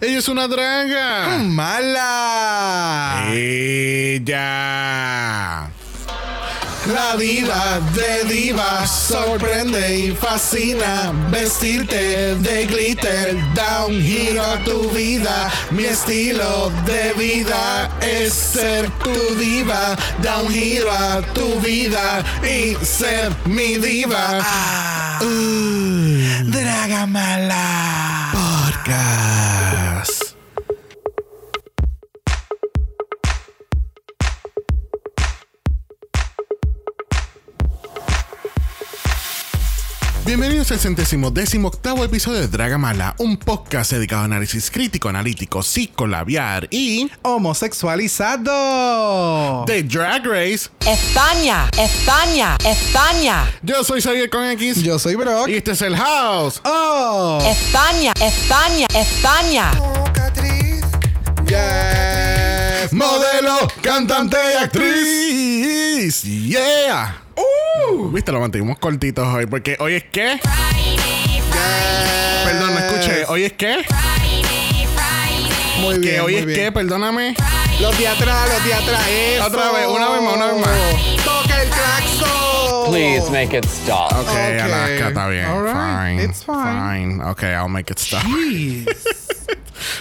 Ella es una draga. ¡Mala! Ella. La diva de divas sorprende y fascina. Vestirte de glitter da un giro a tu vida. Mi estilo de vida es ser tu diva. Da un giro a tu vida y ser mi diva. Ah. Uh, Draga mala. Podcast. Bienvenidos al centésimo décimo octavo episodio de Dragamala, un podcast dedicado a análisis crítico, analítico, psicolabiar y Homosexualizado. de Drag Race. España, España, España, Yo soy Xavier con X Yo soy Brock. y este es el House. Oh. España, España, España. Yes. Modelo, cantante y actriz. Yeah. Uh, Viste, lo mantuvimos cortitos hoy porque hoy es qué? Perdón, no escuché. Hoy es qué? Muy bien. Que hoy muy es bien. qué, perdóname. Los de atrás, los de atrás. Eso. Otra vez, una vez más, una vez más. Toca el claxon. Please make it stop. Ok, Okay. Alaska, está bien. All right, Fine. it's fine. Fine. Ok, I'll make it stop. Jeez.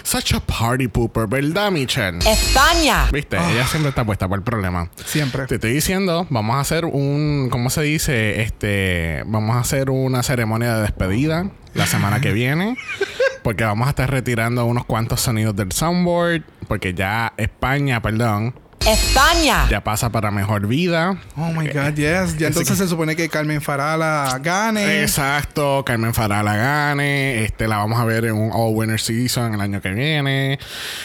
Such a party pooper, ¿verdad, Michelle? España, Viste, ella siempre está puesta por el problema. Siempre. Te estoy diciendo, vamos a hacer un, ¿cómo se dice? Este, vamos a hacer una ceremonia de despedida la semana que viene. Porque vamos a estar retirando unos cuantos sonidos del soundboard. Porque ya España, perdón, España, ya pasa para mejor vida. Oh my God, yes. Ya entonces se supone que Carmen Farala gane. Exacto, Carmen Farala gane. Este, la vamos a ver en un All Winner Season el año que viene.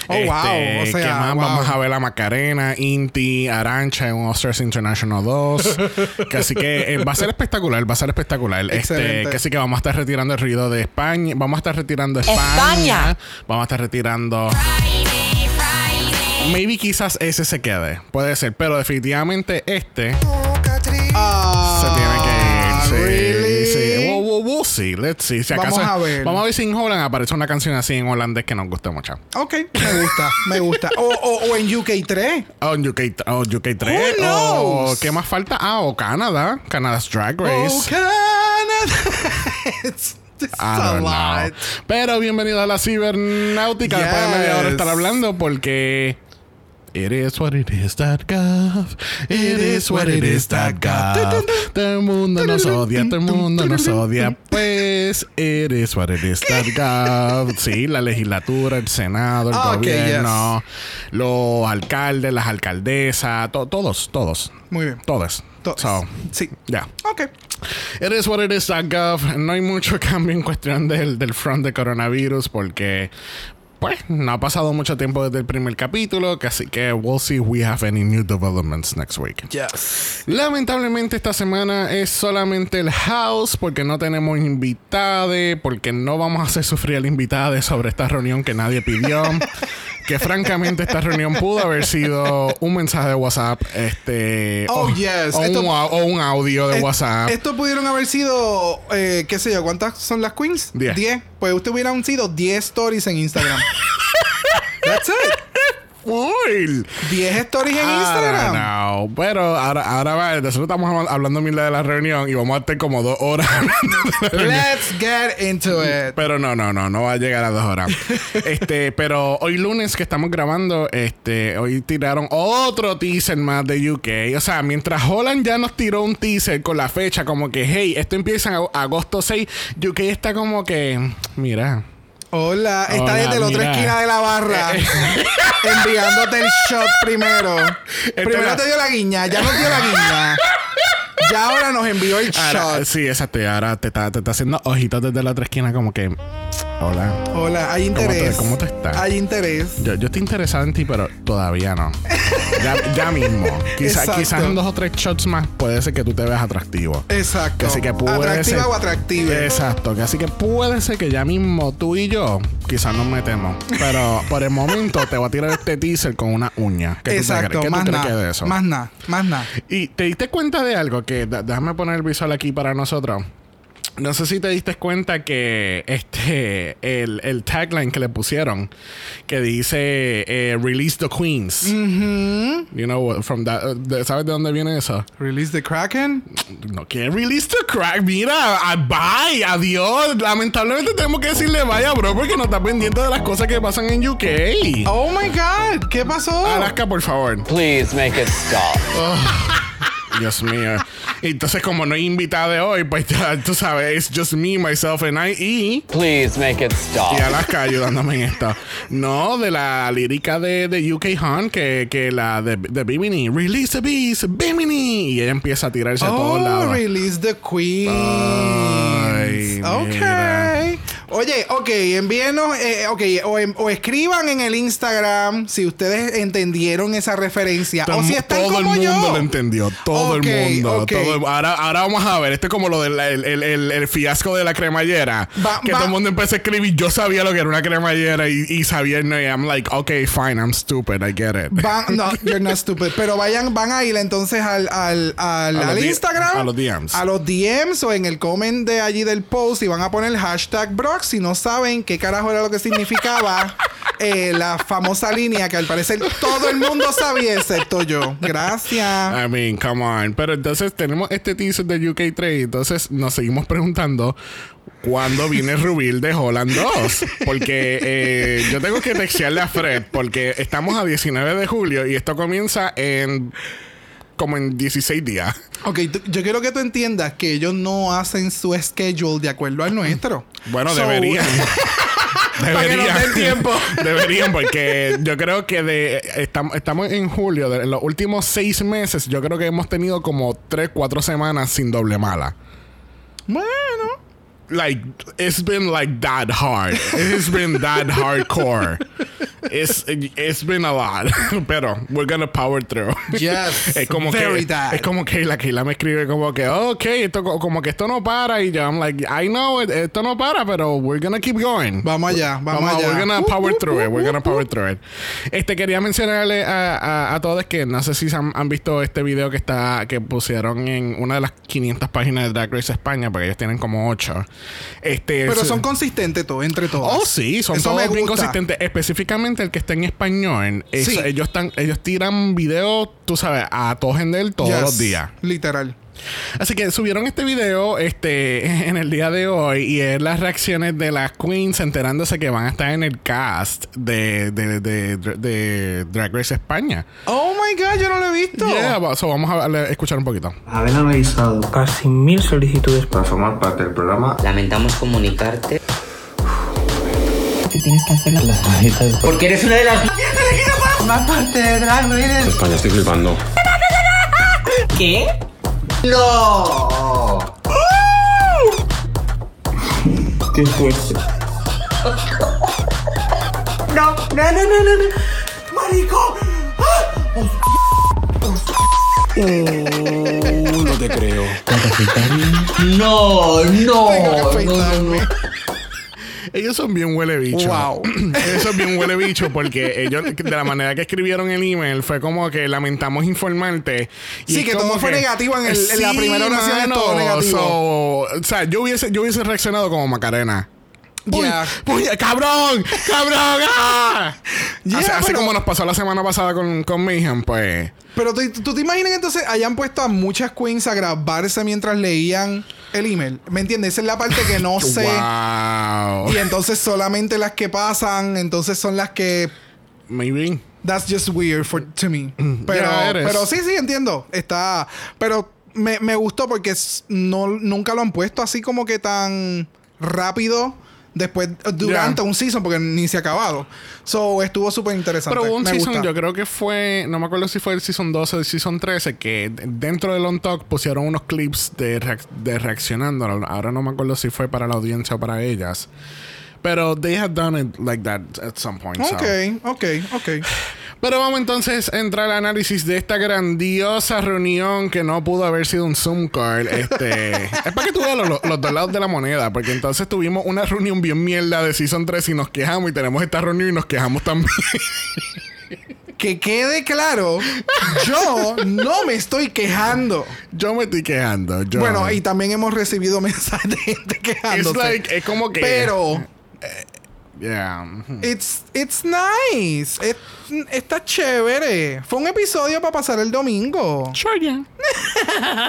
Oh, Este, wow. O sea, ¿qué más? wow. Vamos a ver a Macarena, Inti, Arancha en un All Stars International 2. que así que eh, va a ser espectacular, va a ser espectacular. Este, Excelente. que así que vamos a estar retirando el ruido de España. Vamos a estar retirando España. España. Vamos a estar retirando. Maybe quizás ese se quede. Puede ser. Pero definitivamente este. Ah, Se tiene que ir. Sí, really? sí. We'll- we'll see. Let's see. Si Vamos a ver. Vamos a ver si en Holland aparece una canción así en holandés que nos guste mucho. Ok, me gusta, me gusta. O, o, o en UK3. Oh, en UK, oh, UK 3. Who O, knows? ¿Qué más falta? Ah, o Canadá. Canada's Drag Oh, Race. It's I a lot. Pero bienvenido a la cibernáutica. Después de media hora estar hablando porque. It is what it is that gov. It is what it is that gov. Todo el mundo nos odia, todo el mundo nos odia. Pues, it is what it is that gov. Sí, la legislatura, el senado, el Ok, gobierno, los alcaldes, las alcaldesas, to- todos, todos. Muy bien. Todos. Todos. So, Sí. ya. Ok. It is what it is, gov. No hay mucho cambio en cuestión del, del front de coronavirus porque, pues, no ha pasado mucho tiempo desde el primer capítulo, así que we'll see if we have any new developments next week. Yes. Lamentablemente esta semana es solamente el house porque no tenemos invitade, porque no vamos a hacer sufrir al invitado sobre esta reunión que nadie pidió. que francamente esta reunión pudo haber sido un mensaje de WhatsApp, este, Oh, o, yes. o Esto- un, o un audio de Es- WhatsApp. Esto pudieron haber sido, eh, qué sé yo, ¿cuántas son las queens? Diez. Pues usted hubieran sido 10 stories en Instagram. That's it. Full. 10 stories en Instagram. don't know. Pero ahora, ahora va, nosotros estamos hablando mierda de la reunión y vamos a estar como dos horas. Let's get into it. Pero no, no, no, no va a llegar a dos horas. este, pero hoy lunes que estamos grabando, este, hoy tiraron otro teaser más de UK. O sea, mientras Holland ya nos tiró un teaser con la fecha, como que, hey, esto empieza en ag- agosto 6, UK está como que, mira. Hola, está Hola, desde la otra mira. esquina de la barra. enviándote el shot primero. primero la- te dio la guiña, ya nos dio la guiña. Ya ahora nos envió el Ahora, shot. sí, exacto. Y ahora te está, te está haciendo ojitos desde la otra esquina, como que, hola. Hola, hay ¿Cómo te- interés. cómo te está? Hay interés. Yo, yo estoy interesado en ti, pero todavía no. ya, ya mismo. Quizá- quizás en dos o tres shots más puede ser que tú te veas atractivo. Exacto. Que así que puede Atractiva ser- o atractiva. Exacto, que así que puede ser que ya mismo tú y yo quizás nos metemos. Pero por el momento te voy a tirar este teaser con una uña. ¿Qué tú Exacto, crees? ¿Qué tú más es de nada. eso? Más nada, más nada. Y te diste cuenta de algo que déjame poner el visual aquí para nosotros. No sé si te diste cuenta que este el, el tagline que le pusieron que dice eh, Release the Queens. You know from that, uh, de- ¿sabes de dónde viene eso? Release the Kraken. No quieren release the crack. Mira, bye, adiós. Lamentablemente tenemos que decirle vaya, bro, porque no está pendiente de las cosas que pasan en UK. Oh my god, ¿qué pasó? Alaska, por favor. Please make it stop. Dios mío. Entonces, como no hay invitada de hoy, pues ya tú sabes, it's just me, myself and I y. Please make it stop. Y Alaska ayudándome en esto. No, de la lírica de, de UK Han, que, que la de, de Bimini. Release the beast, Bimini. Y ella empieza a tirarse a todos Oh, lados. release the Queens. Ay, ok. mira. Oye, ok, envíenos, eh, ok, o, o escriban en el Instagram si ustedes entendieron esa referencia. o si están todo el mundo yo. lo entendió. Todo Ok, el mundo. ok. todo ahora, ahora vamos a ver. Esto es como lo del el, el- el- el fiasco de la cremallera. Va- que va- todo el mundo empezó a escribir. Yo sabía lo que era una cremallera y, y sabía el no. Y I'm like, okay, fine, I'm stupid. I get it. No, you're not stupid. Pero vayan, van a ir entonces al, al, al, A Instagram. a los DMs. A los DMs o en el comment de allí del post y van a poner hashtag Brock si no saben qué carajo era lo que significaba eh, la famosa línea que al parecer todo el mundo sabía excepto yo. Gracias. I mean, come on. Pero entonces tenemos este teaser de UK 3. Entonces nos seguimos preguntando cuándo viene el reveal de Holland 2. Porque eh, yo tengo que textearle a Fred porque estamos a 19 de julio y esto comienza en como en 16 días. Ok, yo quiero que tú entiendas que ellos no hacen su schedule de acuerdo al nuestro. Bueno, So- deberían. Tiempo. Deberían, porque yo creo que de estamos, estamos en julio, de, en los últimos seis meses, yo creo que hemos tenido como tres, cuatro semanas sin doble mala. Bueno. like it's been like that hard. It's been that hardcore. It's it's been a lot, pero we're gonna power through. Yes, es como very que that. es como que la que me escribe como que ok, esto co- como que esto no para y yo I'm like I know it- esto no para, pero we're gonna keep going. Vamos allá, vamos, allá. We're gonna Uh, power uh, through uh, it. We're uh, gonna uh. power through it. Este quería mencionarle a, a, a todos que no sé si han, han visto este video que está que pusieron en una de las 500 páginas de Drag Race España, porque ellos tienen como 8. Este Pero es- son consistentes todos, entre todos. Oh, sí, son Eso todos bien consistentes. Específicamente el que está en español. es- Sí. ellos, están, ellos tiran videos, tú sabes, a todos en él todos Yes, los días. Literal. Así que subieron este video este, en el día de hoy y es las reacciones de las queens enterándose que van a estar en el cast de, de, de, de Drag Race España. Oh my god, yo no lo he visto. Yeah, so vamos a le- escuchar un poquito. Haber analizado casi mil solicitudes para formar parte del programa, Lamentamos comunicarte tienes que hacer la porque eres una de las más parte de Drag Race. España, estoy flipando. ¿Qué? qué fuerte. No, no, no, no, no, no. Marico. No te creo. No, no, Tengo que afeitarme. Ellos son bien huele bicho. Wow. ellos son bien huele bicho porque ellos, de la manera que escribieron el email, fue como que lamentamos informarte. Y Sí, que todo fue negativo en el- en la primera oración es todo negativo. so, o sea, yo hubiese, yo hubiese reaccionado como Macarena. Uy, Yeah. uy, cabrón, cabrón. ¡ah! Yeah, así así como nos pasó la semana pasada con, con Mayhem, pues. Pero ¿tú, tú te imaginas que entonces hayan puesto a muchas queens a grabarse mientras leían el email. ¿Me entiendes? Esa es la parte que no sé. Wow. Y entonces solamente las que pasan, entonces son las que Maybe. That's just weird for, to me. Pero, Yeah, pero sí, sí, entiendo. Está. Pero me, me gustó porque no, nunca lo han puesto así como que tan rápido después durante Yeah. un season porque ni se ha acabado. So estuvo súper interesante. Pero hubo un me season, gusta. yo creo que fue, no me acuerdo si fue el season 12 o el season 13, que dentro del On Talk pusieron unos clips de, reac- de reaccionando. Ahora no me acuerdo si fue para la audiencia o para ellas. Pero they had done it like that at some point. so. Ok, ok, ok. Pero vamos entonces a entrar al análisis de esta grandiosa reunión que no pudo haber sido un Zoom call. Este, es para que tú veas los, los dos lados de la moneda, porque entonces tuvimos una reunión bien mierda de Season 3 y nos quejamos y tenemos esta reunión y nos quejamos también. que quede claro, yo no me estoy quejando. Yo me estoy quejando. Yo, Bueno, y también hemos recibido mensajes de gente quejándose. like, es como que. Pero Yeah. it's, it's nice. Es- está chévere. Fue un episodio para pasar el domingo. Sure, yeah.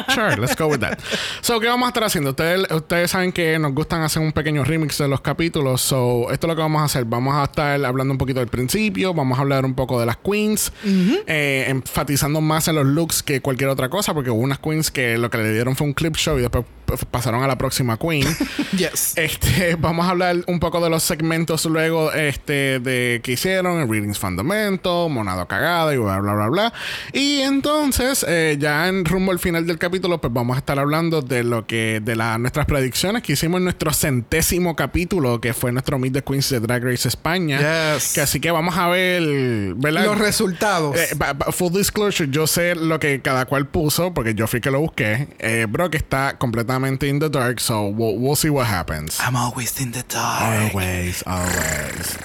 sure, let's go with that. So, ¿qué vamos a estar haciendo? Ustedes, ustedes saben que nos gustan hacer un pequeño remix de los capítulos. So, esto es lo que vamos a hacer. Vamos a estar hablando un poquito del principio. Vamos a hablar un poco de las queens. eh, enfatizando más en los looks que cualquier otra cosa. Porque hubo unas queens que lo que le dieron fue un clip show y después pasaron a la próxima queen. Yes. Este, vamos a hablar un poco de los segmentos luego este, de que hicieron, el Readings Fundamento, Monado Cagada y bla, bla, bla, bla. Y entonces, eh, ya en rumbo al final del capítulo, pues vamos a estar hablando de lo que, de la, nuestras predicciones que hicimos en nuestro centésimo capítulo, que fue nuestro Meet the Queens de Drag Race España. Yes. Que así que vamos a ver, ¿verdad? Los resultados. Eh, full disclosure, yo sé lo que cada cual puso, porque yo fui que lo busqué. Eh, bro, que está completamente in the dark, so we'll, we'll see what happens. I'm always in the dark. Always, always.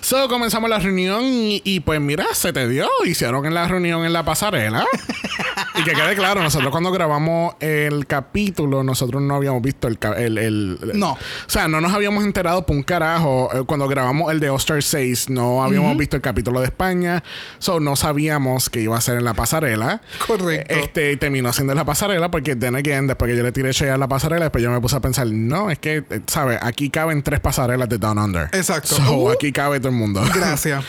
So, comenzamos la reunión y, y, pues mira, se te dio. Hicieron en la reunión en la pasarela. y que quede claro, nosotros cuando grabamos el capítulo, nosotros no habíamos visto el... el, el- el- No. O sea, no nos habíamos enterado por un carajo. eh, Cuando grabamos el de All-Star 6, no habíamos visto el capítulo de España. So, no sabíamos que iba a ser en la pasarela. Correcto. Este, y terminó siendo en la pasarela porque, then again, después que yo le tiré shade a la pasarela, después yo me puse a pensar, no, es que, eh, ¿sabes? Aquí caben tres pasarelas de Down Under. Exacto. So, Uh. aquí cabe todo el mundo. Gracias.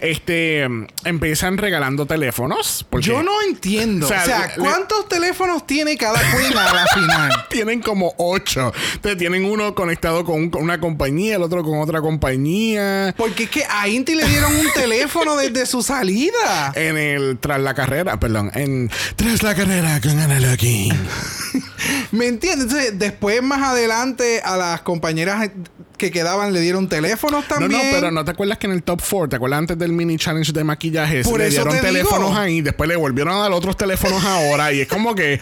este, empiezan regalando teléfonos. Porque Yo no entiendo. O O sea, le- ¿cuántos teléfonos tiene cada queen a la final? Tienen como ocho. Entonces, tienen uno conectado con, un- con una compañía, el otro con otra compañía. Porque es que a Inti le dieron un teléfono desde su salida. En el Tras la Carrera, perdón, en Tras la Carrera con Ana Lucky. ¿Me entiendes? Entonces, después, más adelante, a las compañeras que quedaban le dieron teléfonos No, también. no, pero no te acuerdas que en el top 4, ¿te acuerdas antes del mini challenge de maquillaje? Por le dieron te teléfonos digo. ahí, después le volvieron a dar otros teléfonos ahora. Y es como que,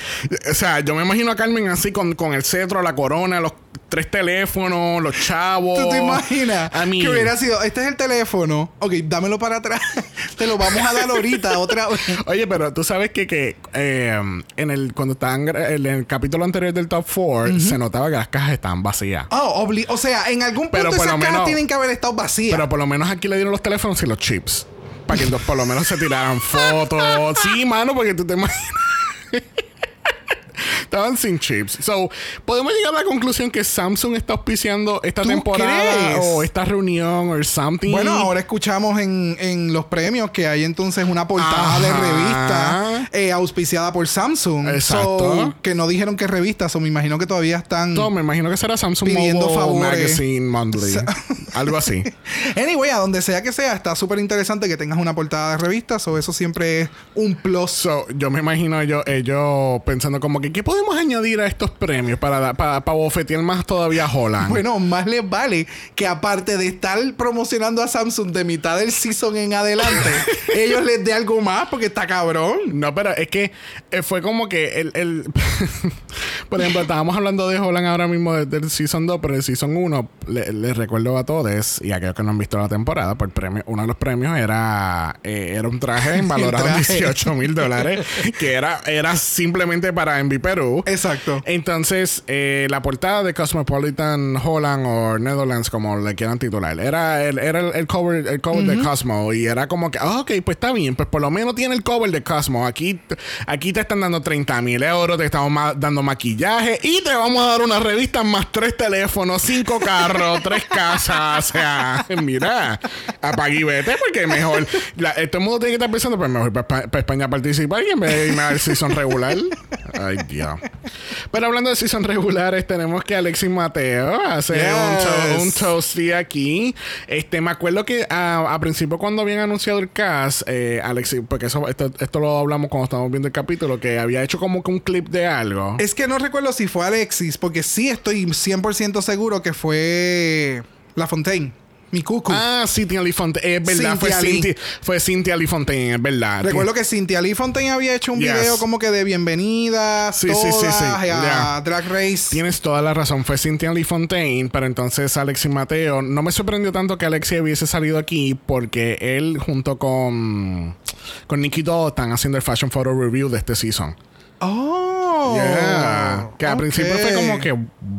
o sea, yo me imagino a Carmen así con, con el cetro, la corona, los tres teléfonos, los chavos. ¿Tú te imaginas? A mí. Que hubiera sido, este es el teléfono. Ok, dámelo para atrás. te lo vamos a dar ahorita otra vez. Oye, pero tú sabes que, que eh, en el cuando estaban en el capítulo anterior del top 4 se notaba que las cajas estaban vacías. Oh, obli- o sea, en algún punto Pero esas cajas menos- tienen que haber estado vacías. Pero por lo menos aquí le dieron los teléfonos y los chips. Para que entonces por lo menos se tiraran fotos. Sí, mano, porque tú te imaginas. Estaban sin chips. So, podemos llegar a la conclusión que Samsung está auspiciando esta ¿Tú temporada crees? o esta reunión o something. Bueno, ahora escuchamos en, en los premios que hay entonces una portada de revista eh, auspiciada por Samsung. Exacto. So, que no dijeron que revista, o me imagino que todavía están. No, me imagino que será Samsung Pidiendo Mobile favores. Magazine Monthly. Algo así. Anyway, a donde sea que sea, está súper interesante que tengas una portada de revistas o eso siempre es un plus. So, yo me imagino yo, ellos pensando como que ¿qué podemos añadir a estos premios para, para, para bofetear más todavía a Holland? Bueno, más les vale que aparte de estar promocionando a Samsung de mitad del season en adelante, ellos les dé algo más porque está cabrón. No, pero es que eh, fue como que el... el por ejemplo, estábamos hablando de Holland ahora mismo de- del Season 2, pero el Season 1, le- les recuerdo a todos y a aquellos que no han visto la temporada, pues el premio, uno de los premios era, eh, era un traje valorado en traje. 18 mil dólares, que era, era simplemente para Perú. Exacto. Entonces, eh, la portada de Cosmopolitan Holland o Netherlands, como le quieran titular, era el, era el, el cover, el cover de Cosmo. Y era como que, ah, ok, pues está bien, pues por lo menos tiene el cover de Cosmo. Aquí, aquí te están dando 30 mil euros, te estamos ma- dando maquillaje y te vamos a dar una revista más tres teléfonos, cinco carros, tres casas. O sea, mira, apague y vete, porque mejor. La, eh, todo el mundo tiene que estar pensando, pues mejor para, España participar y en vez de irme al season regular. Ay, Dios. Pero hablando de season regulares, tenemos que Alexis Mateo hace Yes. un, to- un toasty aquí. Este, me acuerdo que a, a principio cuando habían anunciado el cast, eh, Alexis, porque eso, esto, esto lo hablamos cuando estábamos viendo el capítulo, que había hecho como que un clip de algo. Es que no recuerdo si fue Alexis, porque sí estoy 100% seguro que fue La Fontaine. Mi cucu. Ah, Cynthia Lee Fontaine. Es verdad, fue Lee. Cynthia, fue Cynthia Lee Fontaine, es verdad. Recuerdo que Cynthia Lee Fontaine había hecho un Yes. video como que de bienvenidas Sí, sí, sí, sí. a Yeah. Drag Race. Tienes toda la razón, fue Cynthia Lee Fontaine, pero entonces Alexis Mateo. No me sorprendió tanto que Alexis hubiese salido aquí porque él junto con, con Nicky Doll están haciendo el Fashion Photo Review de este season. Oh. Yeah. Que al principio fue como que,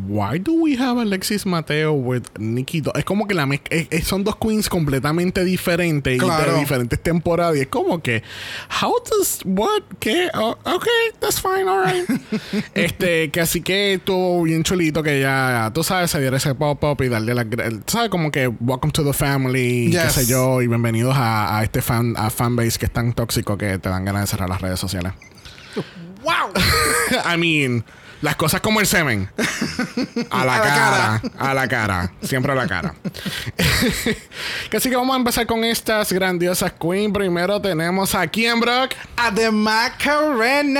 why do we have Alexis Mateo with Nicky Doll? Es como que la es- es- son dos queens completamente diferentes y de diferentes temporadas. Y es como que, how does, what, qué? Oh, ok, that's fine, alright. este, que así que estuvo bien chulito que ya, tú sabes, se diera ese pop-up y darle la, tú sabes, como que welcome to the family, qué sé yo, y bienvenidos a, a este fan, a fanbase que es tan tóxico que te dan ganas de cerrar las redes sociales. ¡Wow! I mean, las cosas como el semen. A la, A la cara, A la cara. Siempre a la cara. así que vamos a empezar con estas grandiosas queen. Primero tenemos a quién, Brock. A The Macarena.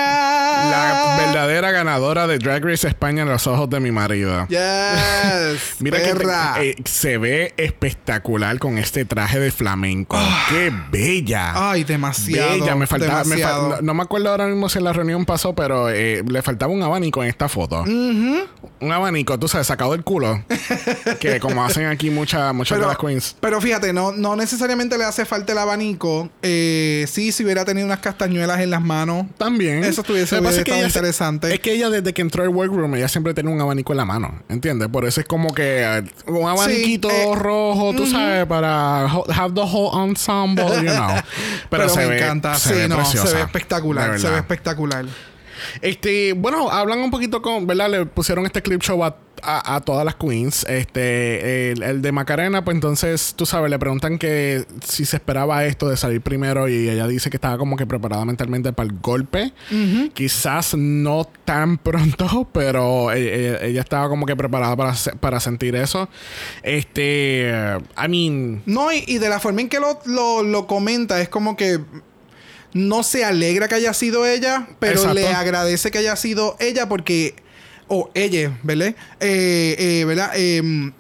La verdadera ganadora de Drag Race España en los ojos de mi marido. Yes. Mira perra. que eh, se ve espectacular con este traje de flamenco. ¡Qué bella! Ay, demasiado. Bella, me faltaba. me fal- demasiado. no, no me acuerdo ahora mismo si en la reunión pasó, pero eh, le faltaba un abanico en esta foto. Un abanico, tú sabes, sacado del culo. que como hacen aquí muchas muchas de las queens. pero fíjate, no, no necesariamente le hace falta el abanico. Eh, sí, si hubiera tenido unas castañuelas en las manos. También. Eso estuviese que estado ella se- interesante. Es que ella desde que entró al workroom, ella siempre tenía un abanico en la mano. ¿Entiendes? Por eso es como que eh, un abaniquito eh, rojo, tú sabes, para have the whole ensemble, you know. Pero, Pero, se me ve, encanta. se sí, ve no, preciosa, se ve espectacular. Se ve espectacular. Este, bueno, hablan un poquito con, ¿verdad? Le pusieron este clip show a, a- a todas las queens. Este, el, el de Macarena, pues entonces, tú sabes, le preguntan que si se esperaba esto de salir primero y ella dice que estaba como que preparada mentalmente para el golpe. Quizás no tan pronto, pero eh, eh, ella estaba como que preparada para, para sentir eso. Este, I mean, No, y, y de la forma en que lo, lo, lo comenta, es como que no se alegra que haya sido ella, pero Exacto. le agradece que haya sido ella porque. O ella, ¿verdad? Eh, eh, ¿Verdad? Em,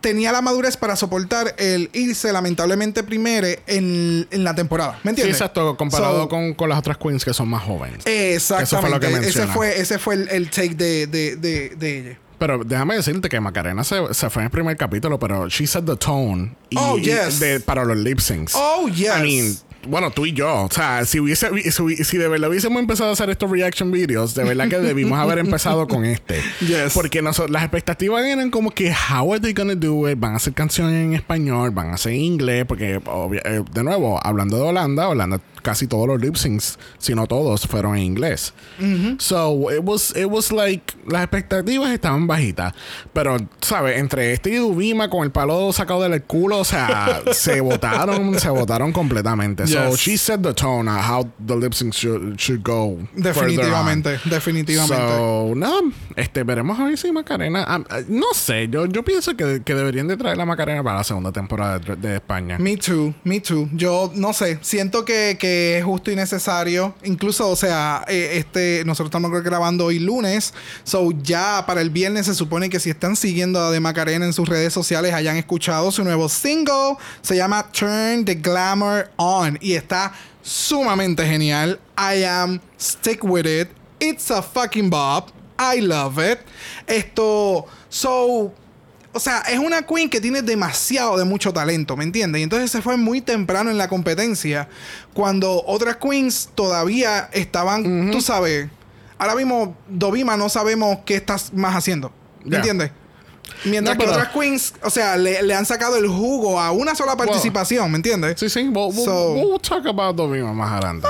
tenía la madurez para soportar el irse lamentablemente primero en, en la temporada. ¿Me sí, entiendes? exacto, comparado So, con, con las otras queens que son más jóvenes. Exactamente. Eso fue lo que ese menciona. fue, ese fue el, el take de, de, de, de ella. Pero déjame decirte que Macarena se, se fue en el primer capítulo, pero she set the tone. Y, Oh, y yes. de- para los lip syncs. Oh, yes. I mean, bueno, tú y yo. O sea, si, hubiese, si, si de verdad hubiésemos empezado a hacer estos reaction videos, de verdad que debimos haber empezado con este. Yes. Porque noso- las expectativas eran como que, how are they gonna do it? Van a hacer canciones en español, van a hacer inglés, porque obvia- eh, de nuevo, hablando de Holanda, Holanda casi todos los lip syncs, si no todos, fueron en inglés. So, it was, it was like, las expectativas estaban bajitas. Pero, ¿sabes? Entre este y Dubima con el palo sacado del culo, o sea, se votaron, se votaron completamente. So, Yes. she set the tone on how the lip syncs should, should go. Definitivamente, definitivamente. So, no, este, veremos a ver si Macarena. ah, ah, no sé, yo, yo pienso que, que deberían de traer la Macarena para la segunda temporada de, de España. Me too, me too. Yo no sé, siento que, que es justo y necesario. Incluso, o sea, eh, este, nosotros estamos grabando hoy lunes. So ya para el viernes se supone que si están siguiendo a De Macarena en sus redes sociales hayan escuchado su nuevo single. Se llama Turn the Glamour On. Y está sumamente genial. I am stick with it. It's a fucking bop. I love it. Esto. So. O sea, es una queen que tiene demasiado de mucho talento, ¿me entiendes? Y entonces se fue muy temprano en la competencia, cuando otras queens todavía estaban, tú sabes, ahora mismo Dovima no sabemos qué estás más haciendo, ¿me Ya. entiendes? Mientras No, que pero- otras queens, o sea, le, le han sacado el jugo a una sola participación, ¿me entiendes? Sí, sí, we'll, So- we'll talk about Dovima más adelante.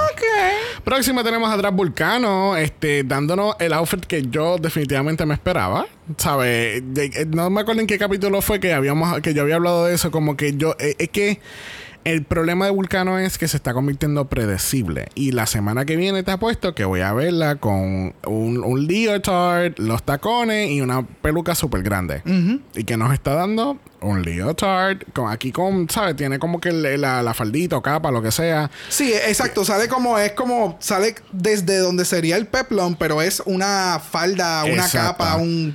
Próxima tenemos a Drag Vulcano, este, dándonos el outfit que yo definitivamente me esperaba. ¿Sabes? Eh, No me acuerdo en qué capítulo fue que habíamos, que yo había hablado de eso, como que yo, eh, es que el problema de Vulcano es que se está convirtiendo predecible. Y la semana que viene te apuesto que voy a verla con un, un leotard, los tacones y una peluca súper grande. Y que nos está dando un leotard, con, aquí con, ¿sabes? Tiene como que la, la faldita o capa, lo que sea. Sí, exacto. Sale como, es como, sale desde donde sería el peplum, pero es una falda, una Exacto. capa, un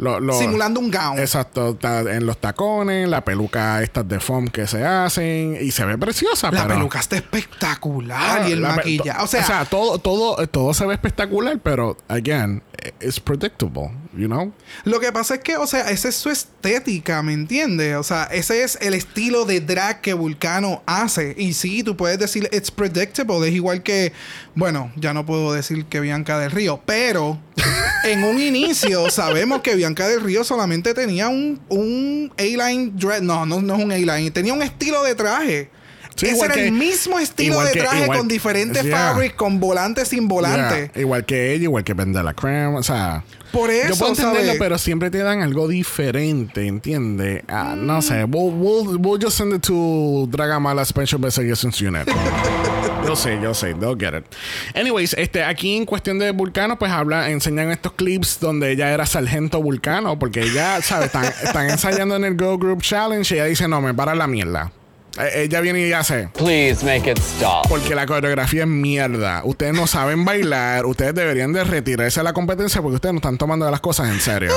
Lo- lo- simulando un gown. Exacto, en los tacones, la peluca estas de foam que se hacen y se ve preciosa. La pero- peluca está espectacular y el maquillaje. O sea, todo, todo, todo se ve espectacular, pero again, it's predictable, you know? Lo que pasa es que, o sea, esa es su estética, ¿me entiendes? O sea, ese es el estilo de drag que Vulcano hace. Y sí, tú puedes decir, it's predictable. Es igual que, bueno, ya no puedo decir que Bianca del Río, pero en un inicio sabemos que Bianca del Río solamente tenía un, un A-line dress. No, no, no es un A-line. Tenía un estilo de traje. Sí, Ese era el mismo estilo de que- traje igual- con diferentes Yeah. fabrics, con volante sin volante. Yeah, Igual que ella, igual que Vende la Creme, o sea. Por eso, Yo puedo entenderlo, ¿sabes? pero siempre te dan algo diferente, ¿entiendes? Ah, No sé, we'll, we'll, we'll just send it to Dragamala Special Investigations Unit. Yo sé, yo sé, they'll get it. Anyways, este, aquí en cuestión de Vulcano, pues habla, enseñan estos clips donde ella era sargento Vulcano, porque ella, ¿sabes? Están, están ensayando en el Go Group Challenge y ella dice, no, me para la mierda. Eh, ella viene y hace... Please make it stop. Porque la coreografía es mierda. Ustedes no saben bailar. Ustedes deberían de retirarse de la competencia porque ustedes no están tomando las cosas en serio.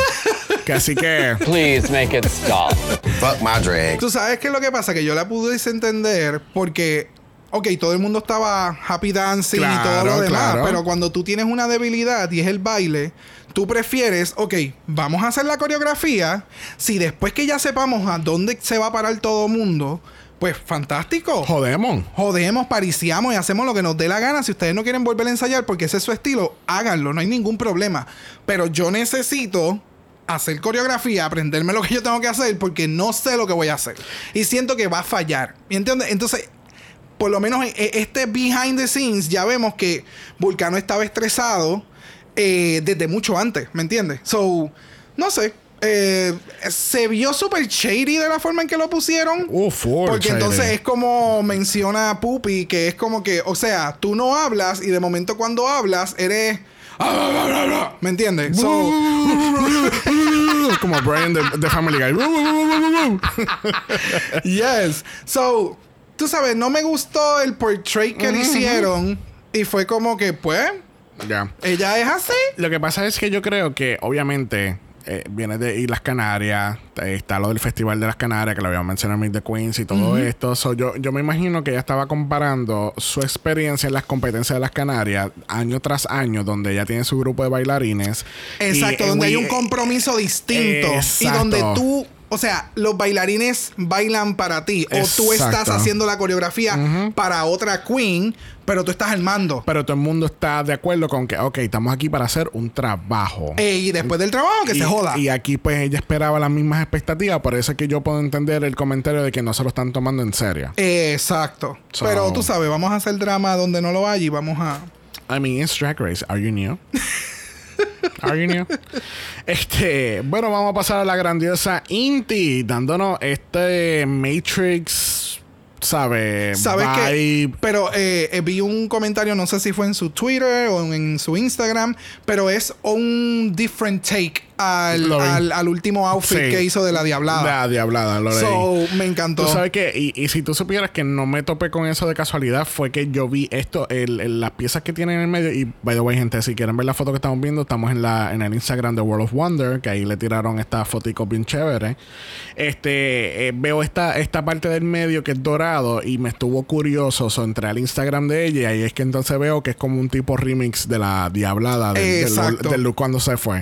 que así que... Please make it stop. Fuck my drag. Tú sabes qué es lo que pasa, que yo la pude entender porque, ok, todo el mundo estaba happy dancing y todo lo demás, claro. pero cuando tú tienes una debilidad y es el baile, tú prefieres, ok, vamos a hacer la coreografía, si después que ya sepamos a dónde se va a parar todo el mundo, pues fantástico. Jodemos. Jodemos, pariciamos y hacemos lo que nos dé la gana. Si ustedes no quieren volver a ensayar porque ese es su estilo, háganlo, no hay ningún problema. Pero yo necesito hacer coreografía, aprenderme lo que yo tengo que hacer porque no sé lo que voy a hacer. Y siento que va a fallar. ¿Me entiendes? Entonces, por lo menos en- en este behind the scenes ya vemos que Vulcano estaba estresado eh, desde mucho antes, ¿me entiendes? So, no sé. eh, se vio súper shady de la forma en que lo pusieron. Uh, full Porque shady. entonces es como menciona Pupi, que es como que, o sea, tú no hablas y de momento cuando hablas eres. ¿Me entiendes? So, Como Brian de, de Family Guy. yes. So, tú sabes, no me gustó el portrait que le hicieron y fue como que, pues, Ya. ella es así. Lo que pasa es que yo creo que, obviamente, eh, viene de Islas Canarias, eh, está lo del Festival de las Canarias, que lo habíamos mencionado en Meet the Queens y todo esto. So, yo, yo me imagino que ella estaba comparando su experiencia en las competencias de las Canarias año tras año, donde ella tiene su grupo de bailarines. Exacto, Y, eh, donde hay un compromiso distinto y donde tú, o sea, los bailarines bailan para ti o tú estás haciendo la coreografía para otra queen, pero tú estás armando. Pero todo el mundo está de acuerdo con que, ok, estamos aquí para hacer un trabajo. Y después del trabajo, que y, se joda. y aquí pues ella esperaba las mismas expectativas, por eso es que yo puedo entender el comentario de que no se lo están tomando en serio. Exacto. So- Pero tú sabes, vamos a hacer drama donde no lo hay y vamos a. I mean, it's Drag Race. Are you new? Are you new? Este, bueno, vamos a pasar a la grandiosa Inti, dándonos este Matrix, ¿sabe? ¿Sabes qué? Pero eh, eh, vi un comentario, no sé si fue en su Twitter o en su Instagram, pero es un different take al, al, al último outfit Sí. que hizo de la Diablada. La diablada, lo leí. So, me encantó. Tú sabes que, y, y si tú supieras que no me topé con eso de casualidad, fue que yo vi esto, el, el- las piezas que tienen en el medio. Y by the way, gente, si quieren ver la foto que estamos viendo, estamos en la en el Instagram de World of Wonder, que ahí le tiraron esta fotico bien chévere. Este, eh, veo esta, esta parte del medio que es dorado y me estuvo curioso. So, entré al Instagram de ella y ahí es que entonces veo que es como un tipo remix de la Diablada del, del, look cuando se fue.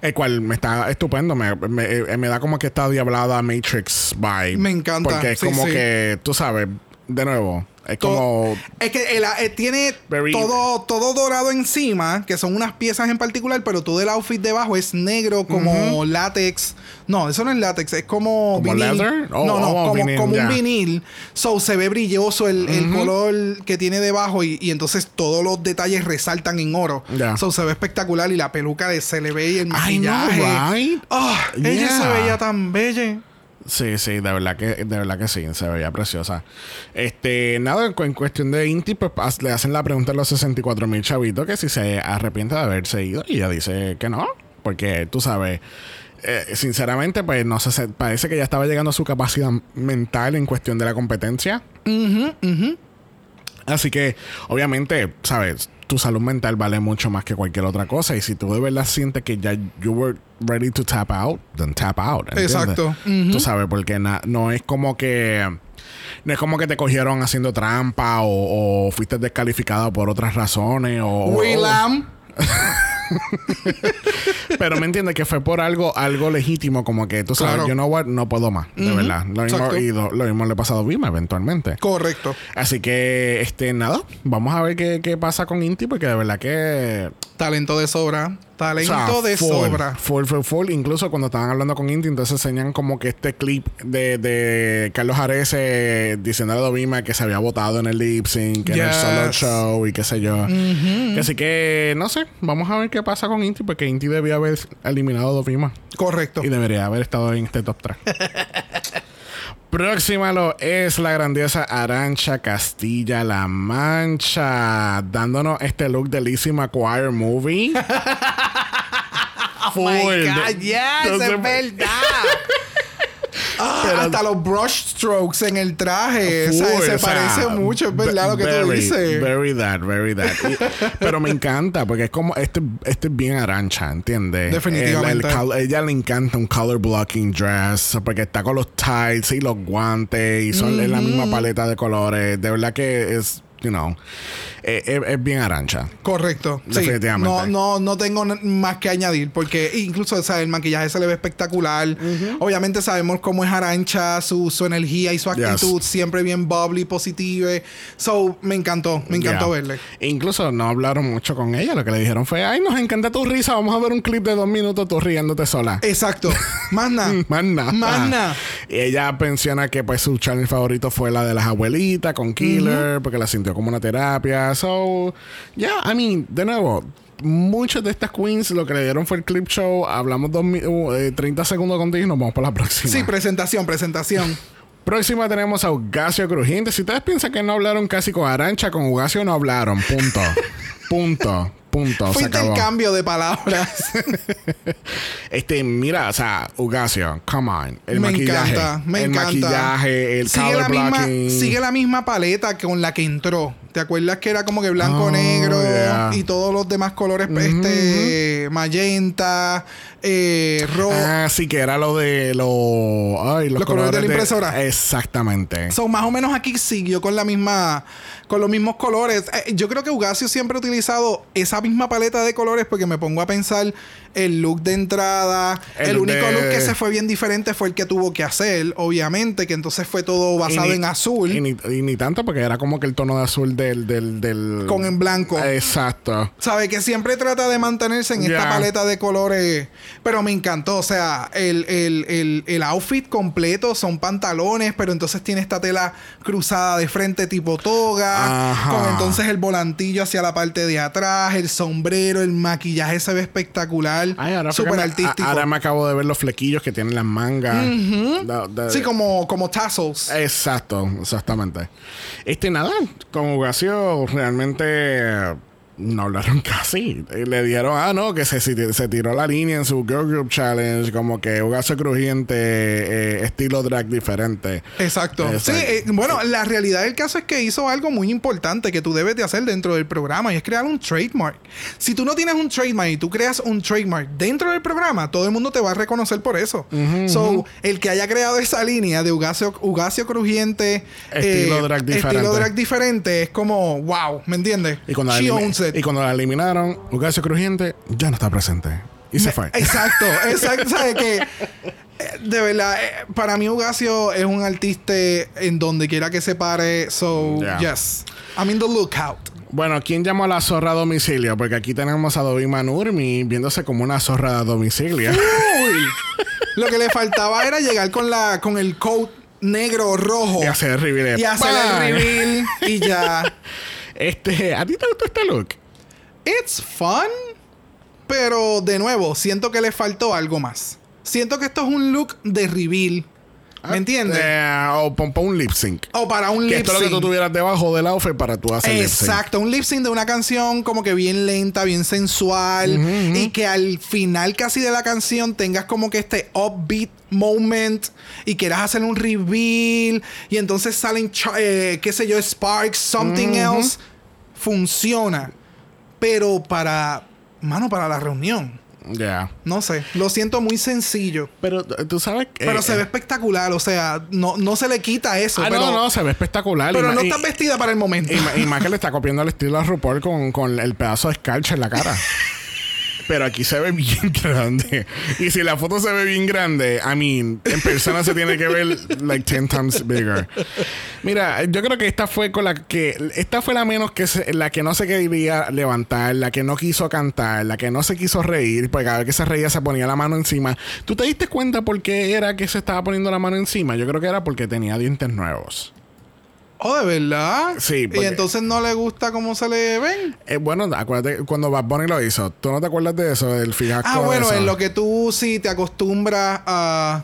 El cual me está estupendo. Me, me- eh, me da como que esta Diablada Matrix vibe. Me encanta, Porque es sí, como sí. que, tú sabes, de nuevo, es como... Es que el- eh, tiene Very- todo, todo dorado encima, que son unas piezas en particular, pero todo el outfit debajo es negro como látex. No, eso no es látex, es como. ¿Como vinil. leather? Oh, no, no, oh, como, vinil, como ya. un vinil. So se ve brilloso el, el color que tiene debajo y, y entonces todos los detalles resaltan en oro. So se ve espectacular y la peluca de se le ve y el I know, maquillaje. right? Ah, Ella se veía tan bella. Sí, sí, de verdad que, de verdad que sí, se veía preciosa. Este, nada, en, cu- en cuestión de Inti, pues le hacen la pregunta a los 64 mil chavitos que si se arrepiente de haberse ido. Y ella dice que no, porque tú sabes, eh, sinceramente, pues no sé, parece que ya estaba llegando a su capacidad mental en cuestión de la competencia. Así que, obviamente, ¿sabes? Tu salud mental vale mucho más que cualquier otra cosa. Y si tú de verdad sientes que ya you were ready to tap out, then tap out. ¿entiendes? Exacto. Tú sabes, porque na- no es como que. No es como que te cogieron haciendo trampa o, o fuiste descalificado por otras razones. O, Willam. Pero me entiendes que fue por algo algo legítimo, como que tú sabes, Claro. yo no, what, no puedo más, de verdad. Lo mismo, y lo mismo le ha pasado a Vima eventualmente. Correcto. Así que, este, nada, vamos a ver qué, qué pasa con Inti, porque de verdad que. Talento de sobra. Talento o sea, de full, sobra. Full, full, full. Incluso cuando estaban hablando con Inti, entonces enseñan como que este clip de, de Carlos Ares eh, diciéndole a Dovima que se había votado en el lip sync, en el solo show y qué sé yo. Que Así que, no sé, vamos a ver qué pasa con Inti, porque Inti debía haber eliminado a Dovima. Correcto. Y debería haber estado en este top 3. Próxima lo es la grandiosa Arancha Castilla-La Mancha, dándonos este look de Lizzie McGuire movie. Oh my. God, yes, Entonces, es verdad. Ah, hasta los brush strokes en el traje. o sea, Full, se o sea, parece mucho, es verdad lo que tú dices. Very that, very that. Y- pero me encanta porque es como este, este es bien arancha, ¿entiendes? Definitivamente. El- el col- ella le encanta un color blocking dress porque está con los tights y los guantes y son es la misma paleta de colores. De verdad que es, you know, eh, es, es bien arancha. Correcto. Sí. Definitivamente. No, no, no tengo más que añadir porque incluso o sea, el maquillaje se le ve espectacular. Obviamente sabemos cómo es Arancha, su, su energía y su Yes. actitud siempre bien bubbly, positiva. So, me encantó, me encantó Yeah. verle. Incluso no hablaron mucho con ella. Lo que le dijeron fue, ay, nos encanta tu risa. Vamos a ver un clip de dos minutos tú riéndote sola. Exacto. Más nada. Más nada. Más nada. Y ella menciona que pues su channel favorito fue la de las abuelitas con Killer, porque la sintió como una terapia. So, yeah, I mean, de nuevo, muchas de estas queens lo que le dieron fue el clip show. Hablamos dos, mi- uh, eh, 30 segundos contigo y nos vamos para la próxima. Sí, presentación, presentación. Próxima tenemos a Ugacio Crujiente. Si ustedes piensan que no hablaron casi con Arancha, con Ugacio no hablaron. Punto. Punto. Punto. Fue acabó. intercambio de palabras. Este, mira, o sea, Ugacio, come on. El me maquillaje. encanta, me el encanta. maquillaje, el sigue color la, misma, blocking. sigue la misma paleta con la que entró. ¿Te acuerdas que era como que blanco, Oh, negro yeah. y todos los demás colores, este, magenta, eh, rojo? Ah, sí, que era lo de los. Ay, los, Los colores de la impresora. Exactamente. So, más o menos aquí siguió con la misma, con los mismos colores. Eh, yo creo que Ugacio siempre ha utilizado esa misma paleta de colores porque me pongo a pensar el look de entrada. El, El único de- look que se fue bien diferente fue el que tuvo que hacer, obviamente, que entonces fue todo basado ni- en azul. Y ni, y ni tanto, porque era como que el tono de azul del. del, del- Con en blanco. Exacto. ¿Sabe? Que siempre trata de mantenerse en esta paleta de colores. Pero me encantó. O sea, el, el, el, el outfit completo son pantalones, pero entonces tiene esta tela cruzada de frente tipo toga. Ajá. Con entonces el volantillo hacia la parte de atrás, el sombrero, el maquillaje se ve espectacular. Que Súper me- artístico. ahora me acabo de ver los flequillos que tienen las mangas. Sí, como, como tassels. Exacto, exactamente. Este nada, con Ugacio realmente no hablaron casi. Eh, Le dieron, ah, no, que se, se tiró la línea en su Girl Group Challenge, como que Ugacio crujiente, eh, estilo drag diferente. Exacto. Exacto. Sí, eh, bueno, la realidad del caso es que hizo algo muy importante que tú debes de hacer dentro del programa y es crear un trademark. Si tú no tienes un trademark y tú creas un trademark dentro del programa, todo el mundo te va a reconocer por eso. so, el que haya creado esa línea de Ugacio, Ugacio crujiente, eh, Estilo drag diferente. estilo drag diferente, es como, wow, ¿me entiendes? Y cuando, She owns it. Y cuando la eliminaron, Ugacio crujiente ya no está presente. Y se fue. Exacto, exacto. ¿Sabes que De verdad, eh, para mí Ugacio es un artista en donde quiera que se pare. So, Yeah. yes. I'm in the lookout. Bueno, ¿quién llamó a la zorra a domicilio? Porque aquí tenemos a Dovima Nurmi viéndose como una zorra a domicilio. Uy. Lo que le faltaba era llegar con la con el coat negro o rojo y hacer el reveal. y hacer el reveal y ya. Este, ¿a ti te gustó este look? It's fun, pero de nuevo, siento que le faltó algo más. Siento que esto es un look de reveal. ¿Me entiendes? Eh, o pon un lip sync. o para un Que lip esto es lo que tú sync. tuvieras debajo del outfit para tú hacer lip sync. Exacto, un lip sync de una canción como que bien lenta, bien sensual y que al final casi de la canción tengas como que este upbeat moment y quieras hacer un reveal y entonces salen, eh, qué sé yo, sparks, something else, funciona. Pero para, mano, para la reunión. Ya. No sé, lo siento muy sencillo. Pero eh, tú sabes que. Pero eh, se ve espectacular, o sea, no, no se le quita eso. Ah, pero, no, no, se ve espectacular. pero no está vestida para el momento. Y más que le está copiando el estilo a RuPaul con, con el pedazo de escarcha en la cara. Pero aquí se ve bien grande. Y si la foto se ve bien grande, I mean, en persona se tiene que ver like 10 times bigger. Mira, yo creo que esta fue con la que. Esta fue la menos que se- la que no se quería levantar, la que no quiso cantar, la que no se quiso reír, porque cada vez que se reía se ponía la mano encima. ¿Tú te diste cuenta por qué era que se estaba poniendo la mano encima? Yo creo que era porque tenía dientes nuevos. Oh, de verdad. Sí, Y porque- entonces no le gusta cómo se le ven. Eh, bueno, acuérdate cuando Bad Bunny lo hizo. ¿Tú no te acuerdas de eso? Del Ah, bueno, en lo que tú sí te acostumbras a.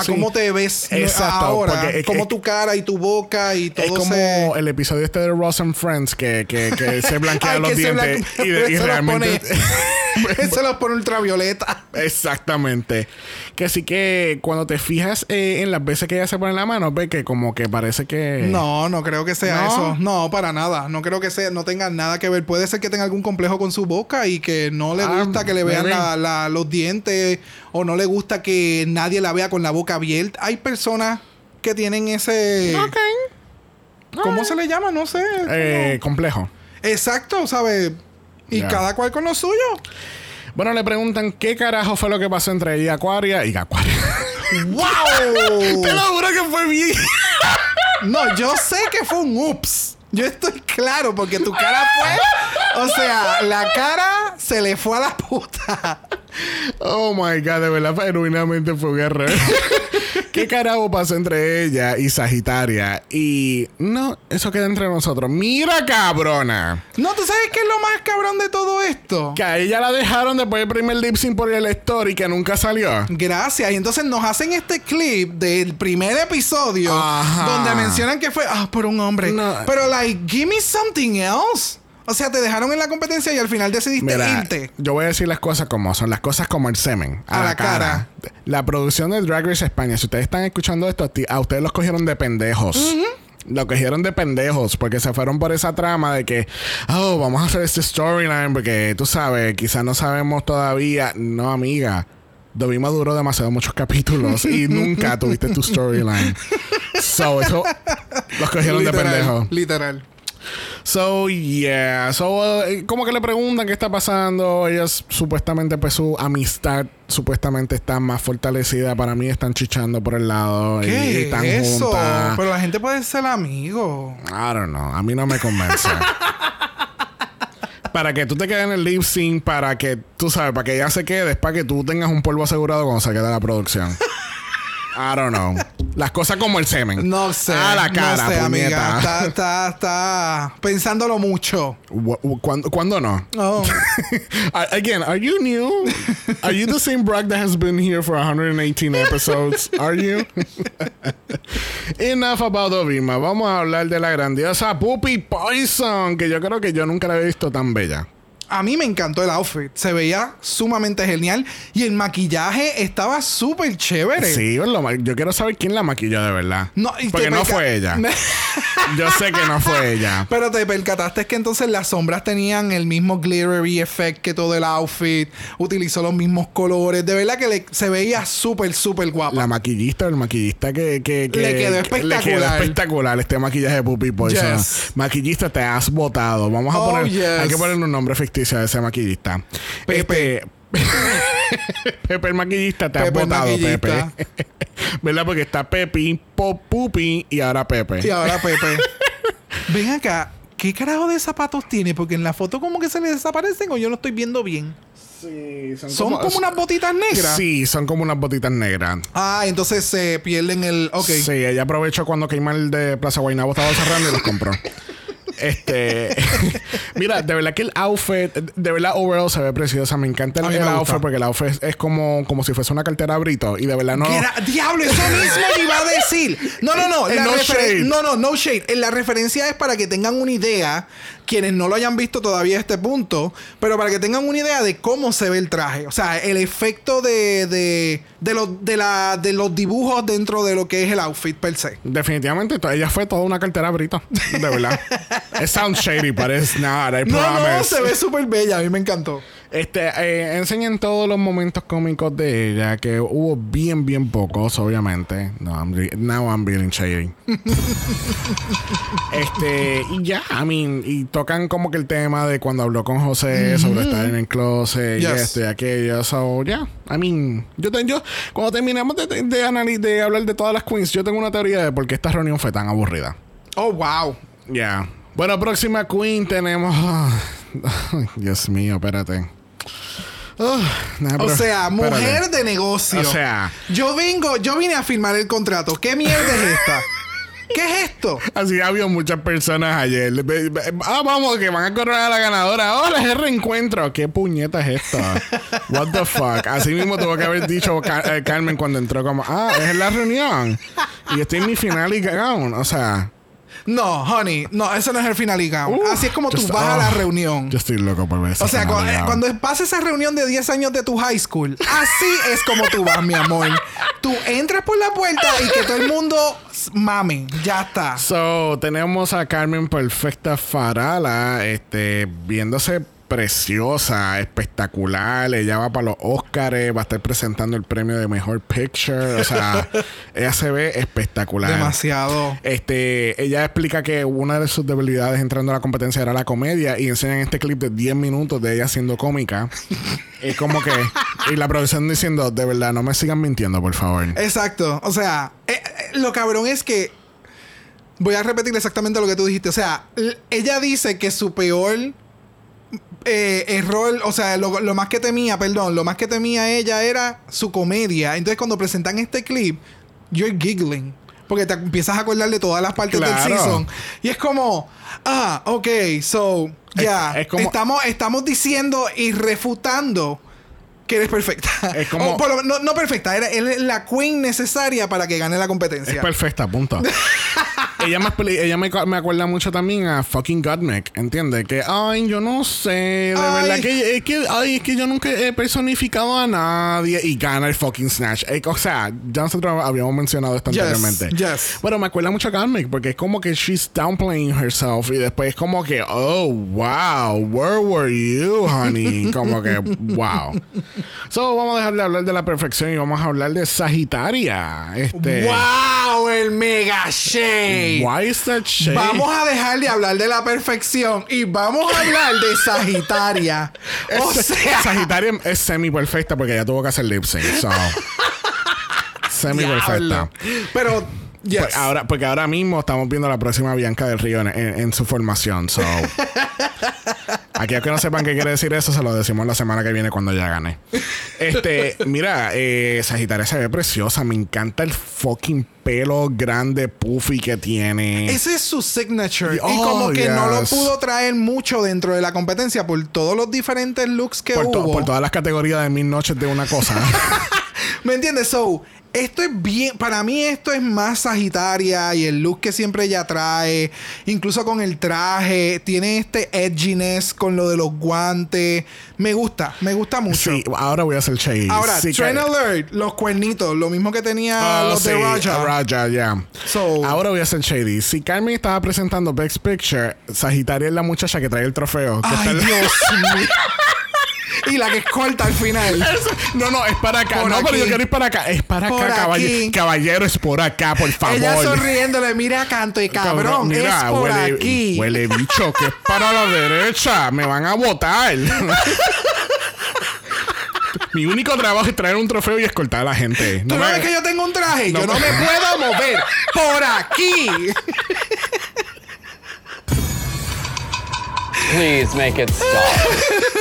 A Sí. cómo te ves Exacto, ahora. es- como es- tu cara y tu boca y todo Es como se... el episodio este de Ross and Friends que, que, que se blanquean Ay, los que se dientes blanquea- y, de- y se los realmente... pone- se los pone ultravioleta. Exactamente. Que así que cuando te fijas eh, en las veces que ella se pone la mano, ve que como que parece que... No, no creo que sea ¿No? eso. No, para nada. No creo que sea, no tenga nada que ver. Puede ser que tenga algún complejo con su boca y que no le Ah, gusta que le vean la- los dientes o no le gusta que nadie la vea con la boca abierta. Hay personas que tienen ese... ¿Cómo se le llama? No sé. Eh, complejo. Exacto, ¿sabes? Y cada cual con lo suyo. Bueno, le preguntan qué carajo fue lo que pasó entre ella y Aquaria y. ¡Wow! Te lo juro que fue bien. No, yo sé que fue un ups. Yo estoy claro porque tu cara fue. O sea, la cara se le fue a la puta. Oh my god, de verdad, genuinamente fue un error. ¿Qué carajo pasó entre ella y Sagitaria? Y no, eso queda entre nosotros. Mira, cabrona. No, ¿tú sabes qué es lo más cabrón de todo esto? Que a ella la dejaron después del primer lip sync por el story que nunca salió. Gracias. Y entonces nos hacen este clip del primer episodio Ajá. donde mencionan que fue, ah, por un hombre. No. Pero, like, give me something else. O sea, te dejaron en la competencia y al final decidiste Mira, irte. yo voy a decir las cosas como son, las cosas como el semen. A, A la, cara. cara. La producción de Drag Race España, si ustedes están escuchando esto, a ti- a ustedes los cogieron de pendejos. Lo cogieron de pendejos porque se fueron por esa trama de que, oh, vamos a hacer este storyline porque tú sabes, quizás no sabemos todavía. No, amiga. Dovima duró demasiado muchos capítulos y nunca tuviste tu storyline. So, eso los cogieron de pendejos. Literal. So, yeah. So, uh, como que le preguntan qué está pasando. Ellas supuestamente, pues su amistad supuestamente está más fortalecida. Para mí están chichando por el lado. y- y, ¿Qué están es eso? juntas. Pero la gente puede ser amigo. I don't know. A mí no me convence. para que tú te quedes en el lip sync, para que tú sabes, para que ella se quede, es para que tú tengas un polvo asegurado cuando se quede la producción. I don't know. Las cosas como el semen. No sé. A la cara, no sé, amiga. Está, está, está pensándolo mucho. ¿Cuándo, ¿Cuándo no? Oh. Again, are you new? Are you the same Brock that has been here for 118 episodes? Are you? Enough about Ovima. Vamos a hablar de la grandiosa Puppy Poison, que yo creo que yo nunca la había visto tan bella. A mí me encantó el outfit. Se veía sumamente genial. Y el maquillaje estaba súper chévere. Sí, yo quiero saber quién la maquilló de verdad. No, y Porque no fue ella. Yo sé que no fue ella. Pero te percataste que entonces las sombras tenían el mismo glittery effect que todo el outfit. Utilizó los mismos colores. De verdad que le- se veía súper, súper guapa. La maquillista, el maquillista que, que, que- Le quedó que- espectacular. Le quedó espectacular este maquillaje de Puppy Poison. Yes. Maquillista, te has votado. Vamos a Oh, poner. yes. Hay que ponerle un nombre ficticio a ese maquillista. Pepe. Este- Pepe el maquillista, te Pepe maquillista. Pepe. ¿Verdad? Porque está Pepi, Pop, Pupi y ahora Pepe. Y ahora Pepe. Ven acá. ¿Qué carajo de zapatos tiene? Porque en la foto como que se le desaparecen o yo no estoy viendo bien. Sí, Son como, unas botitas negras. Sí, son como unas botitas negras. Ah, entonces se pierden el. Ok. Sí, ella aprovechó cuando Keimal de Plaza Guaynabo estaba cerrando y los compró. Este, mira, de verdad que el outfit, de verdad, overall se ve preciosa. Me encanta el, me outfit porque el outfit es, es como, como si fuese una cartera Brito. Y de verdad no. Diablo, eso mismo iba a decir. No, no, no. Eh, la no shade. No, no, no shade. Eh, La referencia es para que tengan una idea, quienes no lo hayan visto todavía a este punto, pero para que tengan una idea de cómo se ve el traje. O sea, el efecto de, de, de, los- de, la, de los dibujos dentro de lo que es el outfit per se. Definitivamente, ella fue toda una cartera Brito. De verdad. It sounds shady, but it's not. I No, no, promise. se ve súper bella. A mí me encantó. Este, eh, enseñan todos los momentos cómicos de ella, que hubo bien, bien pocos, obviamente. No, I'm now I'm being shady. este, y ya, I mean, y tocan como que el tema de cuando habló con José sobre estar en el closet y Yes. esto y aquello. So, ya, I mean, yo, te- yo cuando terminemos de, de, de de hablar de todas las queens, yo tengo una teoría de por qué esta reunión fue tan aburrida. Oh, wow. Ya. Bueno, próxima queen tenemos. Ay, Dios mío, espérate. Ah, nah, O pero- sea, espérate. mujer de negocio. O sea. Yo vengo, yo vine a firmar el contrato. ¿Qué mierda es esta? ¿Qué es esto? Así había muchas personas ayer. Ah, vamos, que van a coronar a la ganadora. Ahora es el reencuentro. ¿Qué puñeta es esto? What the fuck? Así mismo tuvo que haber dicho eh, Carmen cuando entró como, ah, es la reunión. Y estoy en mi final y gown. O sea. No, honey, no, eso no es el final y count. uh, Así es como tú vas a la oh, reunión. Yo estoy loco por ver ese O sea, final cu- y eh, cuando pasa esa reunión de 10 años de tu high school, así es como tú vas, mi amor. Tú entras por la puerta y que todo el mundo mame. Ya está. So, tenemos a Carmen Perfecta Farala, este, viéndose preciosa, espectacular. Ella va para los Oscars, va a estar presentando el premio de Mejor Picture. O sea, ella se ve espectacular. Demasiado. Este, ella explica que una de sus debilidades entrando a la competencia era la comedia y enseñan este clip de 10 minutos de ella siendo cómica. es como que. Y la producción diciendo, de verdad, no me sigan mintiendo, por favor. Exacto. O sea, eh, eh, lo cabrón es que. Voy a repetir exactamente lo que tú dijiste. O sea, ella dice que su peor eh, error, o sea, lo, lo más que temía, perdón, lo más que temía ella era su comedia. Entonces, cuando presentan este clip, you're giggling. Porque te empiezas a acordar de todas las partes del season. Y es como, ah, ok, so, ya. es como- estamos, estamos diciendo y refutando que eres perfecta. Es como- O por lo- no, no perfecta, era, él es la queen necesaria para que gane la competencia. Es perfecta, punto. ella me, ella me, me acuerda mucho también a fucking Godmech, ¿entiendes? Que, ay, yo no sé, de Ay. verdad que es, que, ay, es que yo nunca he personificado a nadie y gana el fucking Snatch. Eh, o sea, ya nosotros habíamos mencionado esto Yes, anteriormente. yes. Bueno, me acuerda mucho a Godmech porque es como que she's downplaying herself y después es como que, oh, wow, where were you, honey? Como que, wow. So, vamos a dejar de hablar de la perfección y vamos a hablar de Sagitaria. Este, ¡Wow! El mega shade. Why is that shade? Vamos a dejar de hablar de la perfección y vamos a hablar de Sagitaria. O sea, Sagitaria es semi perfecta porque ella tuvo que hacer lip sync. So. semi perfecta. Pero, yes. Pues ahora, porque ahora mismo estamos viendo la próxima Bianca del Río en, en- en su formación. So. Aquellos que no sepan qué quiere decir eso, se lo decimos la semana que viene cuando ya gane. Este, mira, eh, Sagitaria se ve preciosa. Me encanta el fucking pelo grande, puffy que tiene. Ese es su signature. y Oh, como que no lo yes. pudo traer mucho dentro de la competencia por todos los diferentes looks que por, hubo. por todas las categorías de mil noches de una cosa. ¿Me entiendes? So, esto es bien. Para mí, esto es más Sagitaria y el look que siempre ella trae. Incluso con el traje. Tiene este edginess con lo de los guantes. Me gusta, me gusta mucho. sí, ahora voy a hacer shade. Ahora, Sí que- Trend Alert, los cuernitos, lo mismo que tenía Ah, los de sí, Raja. Raja, ya. So- Ahora voy a hacer shady. Si Carmen estaba presentando Best Picture, Sagitaria es la muchacha que trae el trofeo. que Ay, está en- Dios mío. Y la que es corta al final. No, no, es para acá. Por no, pero yo quiero ir para acá. Es para Por acá, caballero. aquí. Caballero, es por acá, por favor. Ella sonriéndole, mira canto y cabrón, Mira, es por huele, aquí. Huele bicho, que es para la derecha. Me van a votar. Mi único trabajo es traer un trofeo y escoltar a la gente. Tú me- ves que yo tengo un traje, No yo no me puedo mover por aquí. Please make it stop.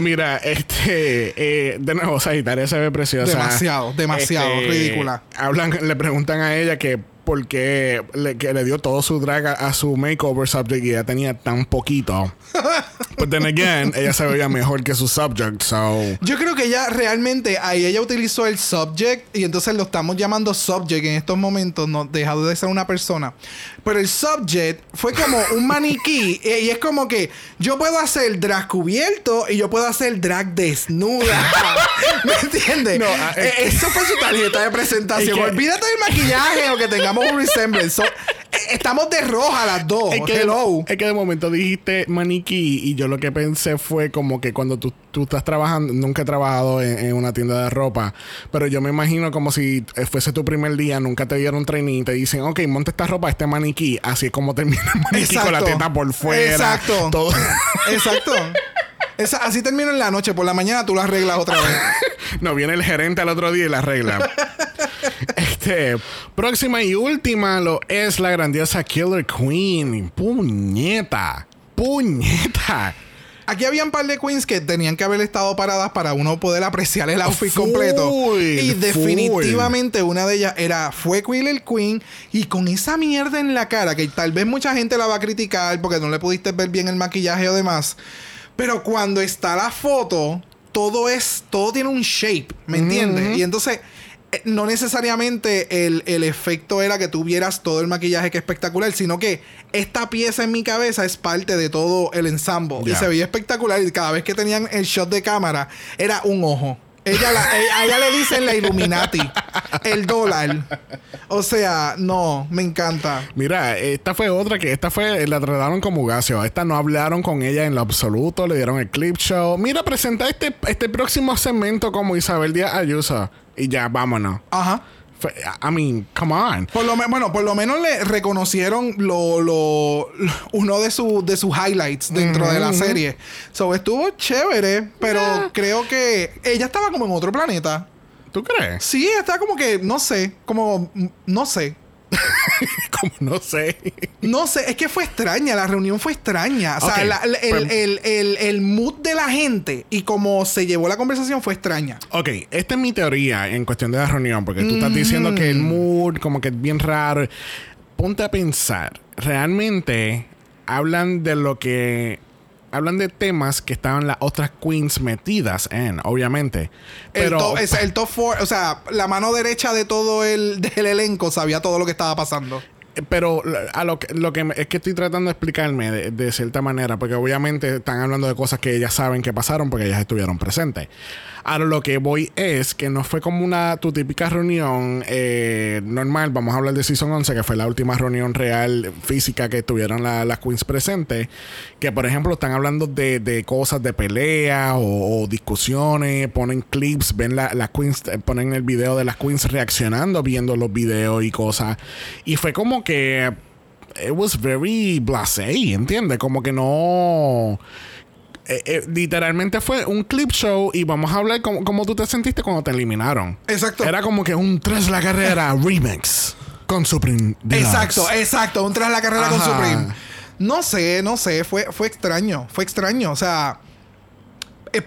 Mira, este, eh, de nuevo, Sagitaria se ve preciosa. Demasiado, demasiado, ridícula. Hablan, le preguntan a ella que por qué le, que le dio todo su drag a, a su makeover subject y ella tenía tan poquito. But then again, ella se veía mejor que su subject, so. Yo creo que ella realmente ahí ella utilizó el subject y entonces lo estamos llamando subject en estos momentos, no dejado de ser una persona. Pero el subject fue como un maniquí eh, y es como que yo puedo hacer drag cubierto y yo puedo hacer drag desnuda. ¿Me entiendes? No, es Eh, eso fue su tarjeta de presentación. que- Olvídate del maquillaje o que tengamos un resemblance. So, Estamos de roja las dos. Es que, Hello. es que de momento dijiste maniquí y yo lo que pensé fue como que cuando tú, tú estás trabajando, nunca he trabajado en, en una tienda de ropa, pero yo me imagino como si fuese tu primer día, nunca te dieron training y te dicen, ok, monta esta ropa, este maniquí, así es como termina el maniquí con la Exacto. teta por fuera. Exacto. Todo. Exacto. Esa- así termina en la noche. Por la mañana tú lo arreglas otra vez. no, viene el gerente al otro día y la arregla. este, próxima y última lo es la grandiosa Killer Queen. Puñeta. Puñeta. Aquí había un par de queens que tenían que haber estado paradas para uno poder apreciar el outfit Full, completo. Y full. definitivamente una de ellas era fue Killer Queen y con esa mierda en la cara que tal vez mucha gente la va a criticar porque no le pudiste ver bien el maquillaje o demás. Pero cuando está la foto, todo es todo tiene un shape, ¿me entiendes? Y entonces no necesariamente el, el efecto era que tú vieras todo el maquillaje que es espectacular, sino que esta pieza en mi cabeza es parte de todo el ensamble. Y se veía espectacular. Y cada vez que tenían el shot de cámara, era un ojo. Ella la- eh, a ella le dicen la Illuminati, el dólar. O sea, no, me encanta. Mira, esta fue otra que esta fue, la trataron como Ugacio. Esta no hablaron con ella en lo absoluto, le dieron el clip show. Mira, presenta este, este próximo segmento como Isabel Díaz Ayuso. Y ya, vámonos. Ajá. I mean, come on. Por lo bueno, por lo menos le reconocieron lo, lo- lo- uno de, sus de sus highlights dentro de la serie. So, estuvo chévere, pero creo que ella estaba como en otro planeta. ¿Tú crees? Sí, está como que, no sé, como, mm, no sé. como no sé. No sé, es que fue extraña, la reunión fue extraña. O sea, la- la- el, pues- el- el- el mood de la gente y cómo se llevó la conversación fue extraña. Ok, esta es mi teoría en cuestión de la reunión, porque tú estás diciendo que el mood como que es bien raro. Ponte a pensar, realmente hablan de lo que... Hablan de temas que estaban las otras queens metidas en, obviamente. El, Pero... top, es el top four, o sea, la mano derecha de todo el del elenco sabía todo lo que estaba pasando. Pero a lo que, lo que es que estoy tratando de explicarme de, de cierta manera, porque obviamente están hablando de cosas que ellas saben que pasaron porque ellas estuvieron presentes. Ahora lo que voy es que no fue como una tu típica reunión eh, normal. Vamos a hablar de Season 11, que fue la última reunión real física que tuvieron la- las queens presentes. Que por ejemplo están hablando de, de cosas de pelea o, discusiones, ponen clips, ven la- las queens, eh, ponen el video de las queens reaccionando, viendo los videos y cosas. Y fue como que it was very blasé, ¿entiendes? Como que no. Eh, eh, literalmente fue un clip show y vamos a hablar como, como tú te sentiste cuando te eliminaron. Exacto. Era como que un tras la carrera remix con Supreme Deluxe. Exacto, exacto. Un tras la carrera con. Supreme. No sé, no sé. Fue, fue extraño. Fue extraño. O sea. eh,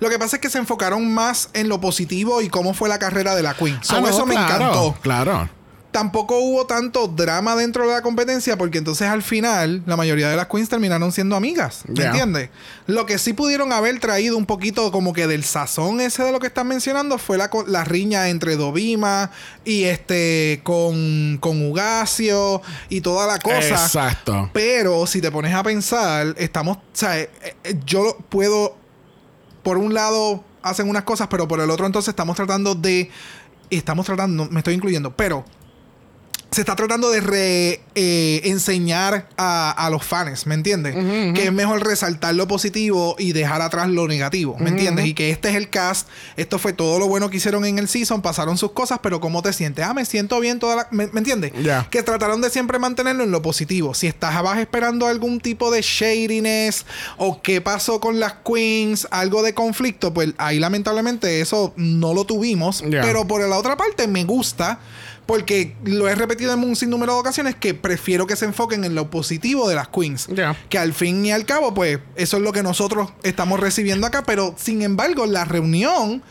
lo que pasa es que se enfocaron más en lo positivo y cómo fue la carrera de la Queen. So, Ah, no, eso me encantó. Claro. Tampoco hubo tanto drama dentro de la competencia porque entonces al final la mayoría de las queens terminaron siendo amigas. ¿Me entiendes? Lo que sí pudieron haber traído un poquito como que del sazón ese de lo que están mencionando fue la, la riña entre Dovima y este con, con Ugacio y toda la cosa. Exacto. Pero si te pones a pensar, estamos, o sea, eh, eh, yo puedo, por un lado hacen unas cosas, pero por el otro entonces estamos tratando de, estamos tratando, me estoy incluyendo, pero se está tratando de re, eh, enseñar a, a los fans, ¿me entiendes? Que es mejor resaltar lo positivo y dejar atrás lo negativo, ¿me entiendes? Y que este es el cast, esto fue todo lo bueno que hicieron en el season, pasaron sus cosas, pero ¿cómo te sientes? Ah, me siento bien toda la... ¿Me, me entiendes? Ya. Que trataron de siempre mantenerlo en lo positivo. Si estabas esperando algún tipo de shadiness o qué pasó con las queens, algo de conflicto, pues ahí lamentablemente eso no lo tuvimos. Pero por la otra parte me gusta porque lo he repetido en un sinnúmero de ocasiones que prefiero que se enfoquen en lo positivo de las queens. Que al fin y al cabo, pues eso es lo que nosotros estamos recibiendo acá. Pero sin embargo, la reunión...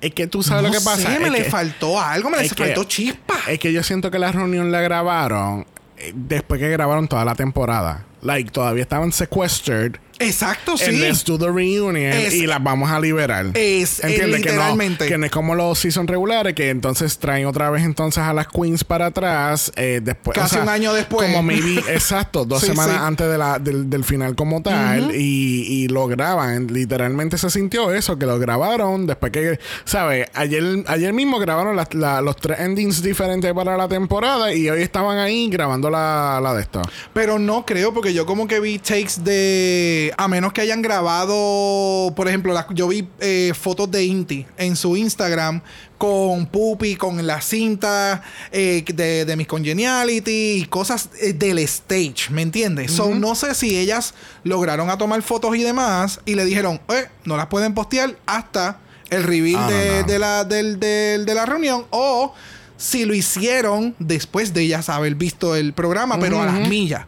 Es que tú sabes no lo que pasa. sé, Es me le que- faltó algo, me le que- faltó chispa. Es que yo siento que la reunión la grabaron eh, después que grabaron toda la temporada. like, todavía estaban sequestered. Exacto, And sí. let's do the reunion Es- y las vamos a liberar. Es- es ¿Entiendes? Que no, que no es como los season regulares, que entonces traen otra vez entonces a las queens para atrás. eh, después, Casi un año después. Como maybe, exacto, dos Sí, semanas sí. antes de la, del, del final como tal. y, y lo graban. Literalmente se sintió eso, que lo grabaron después que, ¿sabes? Ayer, ayer mismo grabaron la- los tres endings diferentes para la temporada y hoy estaban ahí grabando la, la de esto. Pero no creo, porque yo como que vi takes de. A menos que hayan grabado. Por ejemplo, la- yo vi eh, fotos de Inti en su Instagram con Pupi, con la cinta eh, de, de Miss Congeniality y cosas eh, del stage, ¿me entiendes? So, no sé si ellas lograron a tomar fotos y demás y le dijeron, eh, no las pueden postear hasta el reveal Ah, de, no. de la, del- del- de la reunión o. Si lo hicieron después de ellas haber visto el programa, pero a las millas.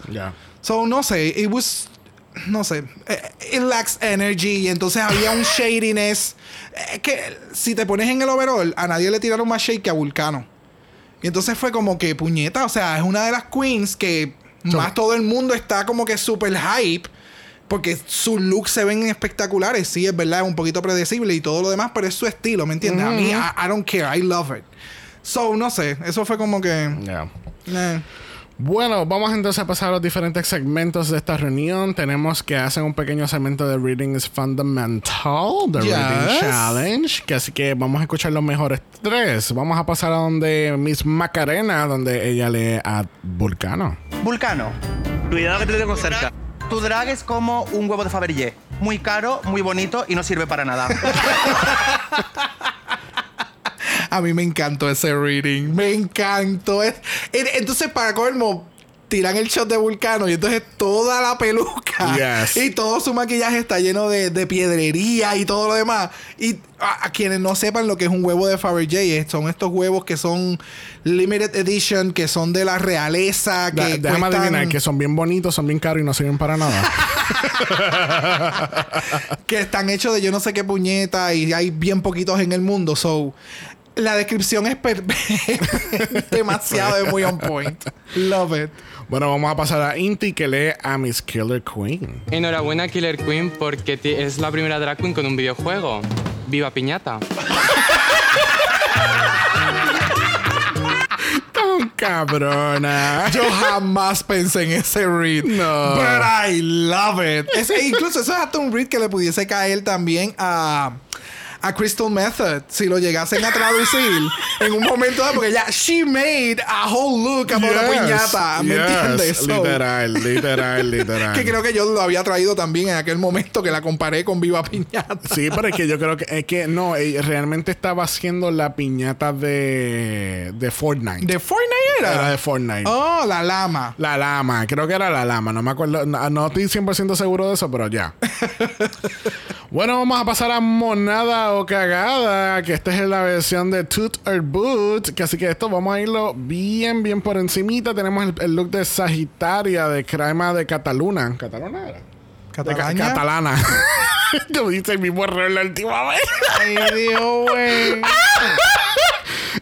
So, no sé, it was. No sé, eh, it lacks energy. Y entonces había un shadiness. eh, que si te pones en el overall, a nadie le tiraron más shade que a Vulcano. Y entonces fue como que puñeta. O sea, es una de las queens que más todo el mundo está como que super hype. Porque sus looks se ven espectaculares. Sí, es verdad, es un poquito predecible y todo lo demás, pero es su estilo, ¿me entiendes? A mí, I, I don't care, I love it. So, no sé, eso fue como que. Ya. eh. Bueno, vamos entonces a pasar a los diferentes segmentos de esta reunión. Tenemos que hacer un pequeño segmento de Reading is Fundamental, The Yes. Reading Challenge, que así que vamos a escuchar los mejores tres. Vamos a pasar a donde Miss Macarena, donde ella lee a Vulcano. Vulcano. Cuidado que te tengo cerca. Tu drag es como un huevo de Fabergé. Muy caro, muy bonito y no sirve para nada. A mí me encantó ese reading. Me encantó. Es- en- Entonces, para colmo, tiran el shot de Vulcano y entonces toda la peluca Yes. y todo su maquillaje está lleno de, de piedrería y todo lo demás. Y a, a quienes no sepan lo que es un huevo de Fabergé, son estos huevos que son limited edition, que son de la realeza, que Da- déjame cuestan- adivinar que son bien bonitos, son bien caros y no sirven para nada. que están hechos de yo no sé qué puñeta y hay bien poquitos en el mundo. So, la descripción es per- demasiado es muy on point. Love it. bueno, vamos a pasar a Inti que lee a Miss Killer Queen. Enhorabuena Killer Queen porque es la primera drag queen con un videojuego. ¡Viva Piñata! Tan cabrona. Yo jamás pensé en ese read. No. But I love it. Es- e incluso eso es hasta un read que le pudiese caer también a. A Crystal Method, si lo llegasen a traducir en un momento dado, porque ya, she made a whole look about Yes, piñata, ¿me yes, entiendes? So, Literal, literal, literal. Que creo que yo lo había traído también en aquel momento que la comparé con Viva Piñata. Sí, pero es que yo creo que es que no, ella realmente estaba haciendo la piñata de, de Fortnite. ¿De Fortnite era? Era de Fortnite. Oh, la lama. La lama, creo que era la lama, no me acuerdo, no, no estoy 100% seguro de eso, pero ya. bueno, vamos a pasar a Monada o Cagada, que esta es la versión de Toot or Boot, que así que esto vamos a irlo bien, bien por encimita. Tenemos el, el look de Sagitaria, de crema de Cataluna. ¿Cataluna era? Catalana. Yo hice el mismo error la última vez. Ay, Dios, güey.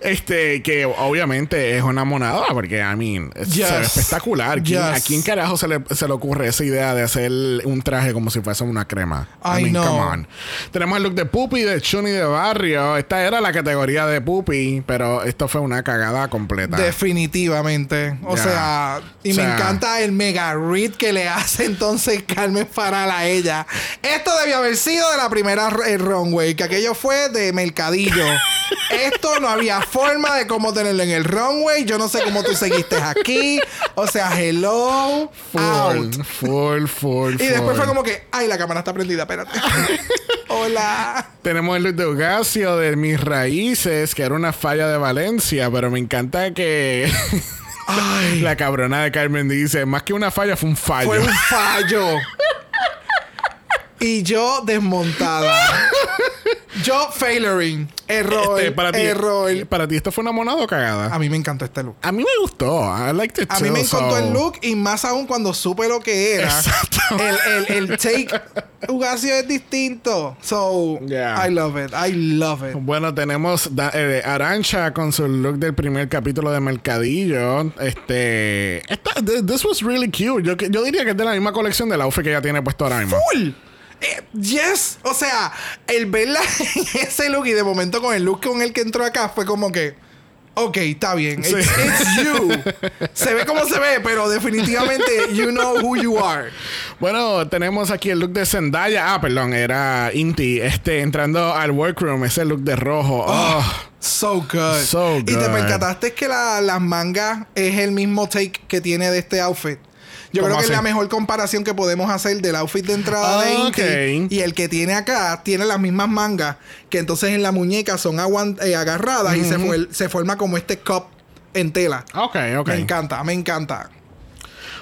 Este, que obviamente es una monada, porque, I mean, es- se ve Yes. espectacular. ¿Quién- ¿A Yes. quién carajo se le, se le ocurre esa idea de hacer un traje como si fuese una crema? I know. come on. Tenemos el look de Puppy de Chuni de Barrio. Esta era la categoría de Puppy, pero esto fue una cagada completa. Definitivamente. O sea, y O me encanta el mega read que le hace entonces Carmen Faral a ella. Esto debió haber sido de la primera runway, que aquello fue de mercadillo. Esto no había forma de cómo tenerlo en el runway. Yo no sé cómo tú seguiste aquí. O sea, hello, full, out. full, full, Y después fue como que, ay, la cámara está prendida, espérate. Hola. Tenemos el look de Ugasio de Mis Raíces, que era una falla de Valencia, pero me encanta que la cabrona de Carmen dice, más que una falla, fue un fallo. Fue un fallo. y yo desmontada. Yo failoring. Error. Este, para ti, error. para ti, ¿esto fue una monada o cagada? A mí me encantó este look. A mí me gustó. I liked it A mí me too, encantó so- el look y más aún cuando supe lo que era. Exacto. El, el, el take Ugasio es distinto. So, Yeah. I love it. I love it. Bueno, tenemos da- eh, Arancha con su look del primer capítulo de Mercadillo. Este. Esta, th- this was really cute. Yo, yo diría que es de la misma colección del outfit que ella tiene puesto ahora mismo. Full. Eh, yes. O sea, el verla en ese look y de momento con el look con el que entró acá fue como que. Ok, está bien. Sí. It's, it's you. se ve como se ve, pero definitivamente you know who you are. Bueno, tenemos aquí el look de Zendaya. Ah, perdón, era Inti. Este, entrando al workroom, ese look de rojo. Oh, So good. So Y te good. percataste que la- las mangas es el mismo take que tiene de este outfit. Yo ¿Cómo creo que es la mejor comparación que podemos hacer del outfit de entrada de Ah, ok. y el que tiene acá tiene las mismas mangas que entonces en la muñeca son eh, agarradas y se, fuer- se forma como este cup en tela. ok, ok. Me encanta, me encanta.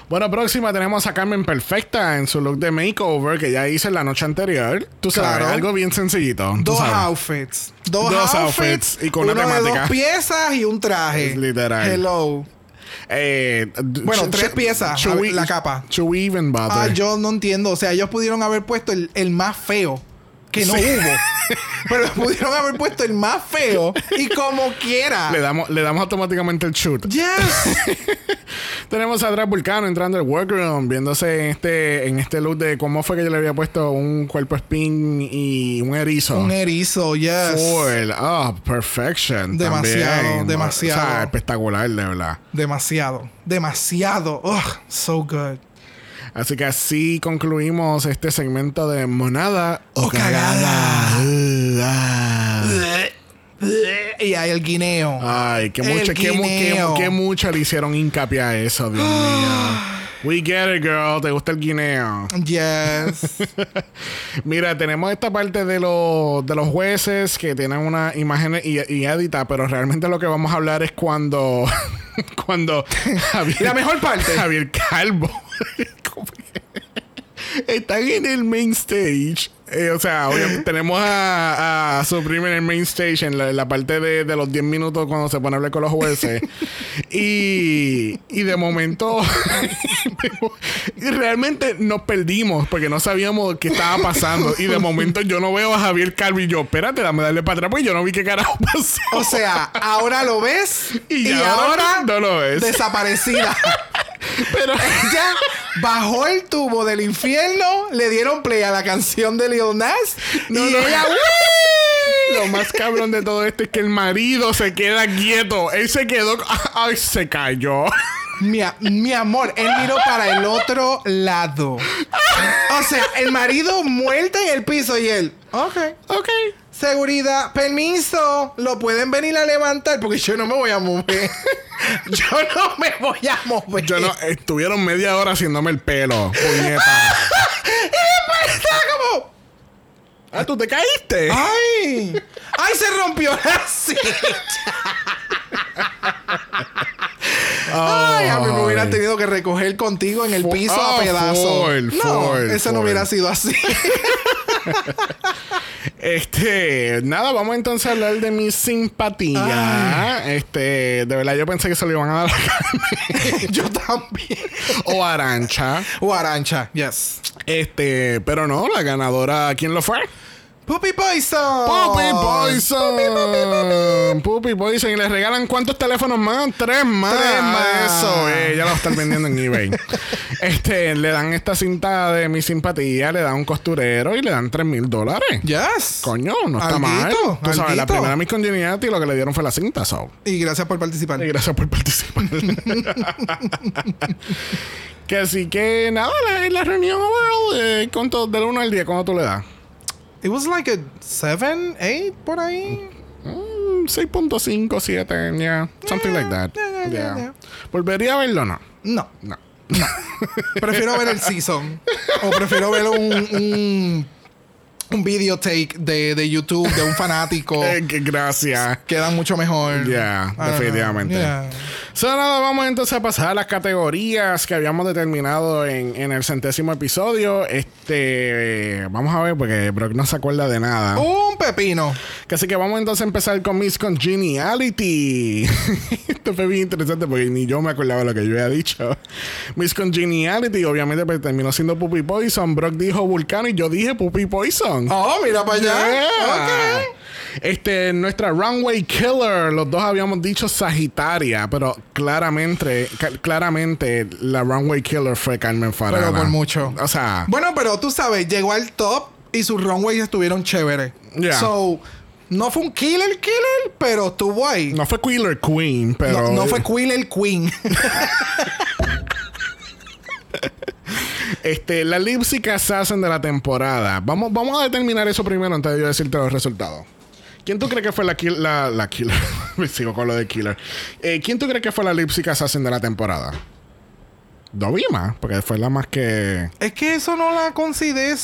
Bueno, próxima tenemos a Carmen Perfecta en su look de makeover que ya hice la noche anterior. Tú sabes, Claro. algo bien sencillito. Dos outfits. Dos, Dos outfits, outfits y con una uno de temática. dos piezas y un traje. Es literal. Hello. Eh, Bueno, tres piezas, we- la capa. should we even bother? Ah, yo no entiendo. O sea, ellos pudieron haber puesto el, el más feo, que no Sí. hubo. Pero pudieron haber puesto el más feo y como quiera. Le damos, le damos automáticamente el shoot. Yes. Tenemos a Drag Vulcano entrando al workroom, viéndose en este, en este look de cómo fue que yo le había puesto un cuerpo spin y un erizo. Un erizo, yes. Full. Oh, perfection. Demasiado, también. demasiado. O sea, espectacular, de verdad. Demasiado. Demasiado. Ugh, so good. Así que así concluimos este segmento de monada o, O cagada. Ah. Y hay el guineo. Ay, que El mucho, que, que, que mucho le hicieron hincapié a eso, Dios mío. We get it, girl. ¿Te gusta el guineo? Yes. Mira, tenemos esta parte de, los de los jueces que tienen una imagen y, y edita, pero realmente lo que vamos a hablar es cuando. cuando. Javier, La mejor parte. Javier Calvo. Están en el main stage. Eh, o sea, obviamente tenemos a, a Supreme en el main stage, en la, en la parte de, de los 10 minutos cuando se pone a hablar con los jueces. y, y de momento, y realmente nos perdimos porque no sabíamos qué estaba pasando. Y de momento yo no veo a Javier Calvo y yo, espérate, dame darle para atrás, pues yo no vi qué carajo pasó. O sea, ahora lo ves y, Y ahora, ahora no lo ves. Desaparecida. Pero Ella bajó el tubo del infierno, le dieron play a la canción de Lil Nas No, y no. ella Lo más cabrón de todo esto es que el marido se queda quieto. Él se quedó. Ay, se cayó. mi, mi amor, él miró para el otro lado. O sea, el marido muerto en el piso y él, ok, Ok. seguridad, permiso, lo pueden venir a levantar porque yo no me voy a mover. yo no me voy a mover. Yo no. Estuvieron media hora haciéndome el pelo. Puñeta. Y estaba como, ah, tú te caíste. ¡ay! ¡Ay, se rompió la silla! Ay, a mí me hubieran tenido que recoger contigo en el piso ah, a pedazos. full, no, eso no hubiera sido así. Este, nada, vamos entonces a hablar de mi simpatía. Este, de verdad, yo pensé que se lo iban a dar a Yo también. o Arancha. O Arancha, yes. Este, pero no, la ganadora, ¿quién lo fue? Puppy Poison. Puppy Poison. Puppy Poison. Y le regalan cuántos teléfonos más? Tres más. Tres más. Eso, eh, ya lo están vendiendo en eBay. este, le dan esta cinta de mi simpatía, le dan un costurero y le dan tres mil dólares. Yes. Coño, no está Alguito, mal. Tú sabes, la primera Miss Congeniality lo que le dieron fue la cinta, so. Y gracias por participar. Y gracias por participar. que así que nada, la, la reunión overall, eh, ¿cuánto, del 1 al 10, ¿cuánto tú le das? It was like a 7, 8 por ahí. Mm, 6.5, 7, yeah. Something like that. yeah, yeah. ¿Volvería a verlo o no? No. No. Prefiero ver el season. o prefiero ver un, un, un videotake de, de YouTube de un fanático. Eh, gracias. Queda mucho mejor. Yeah, definitivamente. Yeah. So, nada, vamos entonces a pasar a las categorías que habíamos determinado en, en el centésimo episodio. Este, vamos a ver, porque Brock no se acuerda de nada. Un pepino. Así que vamos entonces a empezar con Miss Congeniality. Esto fue bien interesante porque ni yo me acordaba lo que yo había dicho. Miss Congeniality, obviamente, pues, terminó siendo Puppy Poison. Brock dijo Vulcano y yo dije Puppy Poison. Oh, mira para allá. Yeah. Este, nuestra Runway Killer, los dos habíamos dicho Sagitaria, pero claramente, claramente la Runway Killer fue Carmen Farala. Pero por mucho. O sea, Bueno, pero tú sabes, llegó al top y sus runways estuvieron chéveres. Yeah. So, no fue un killer killer, pero estuvo ahí. no fue Killer Queen, pero No, no fue killer queen. este, la Lip Sync Assassin de la temporada. Vamos, vamos a determinar eso primero antes de yo decirte los resultados. ¿Quién tú crees que fue la, la, killer? Me sigo con lo de killer. Eh, ¿Quién tú crees que fue la Lip Sync Assassin de la temporada? Dovima, porque fue la más que. es que eso no la considere.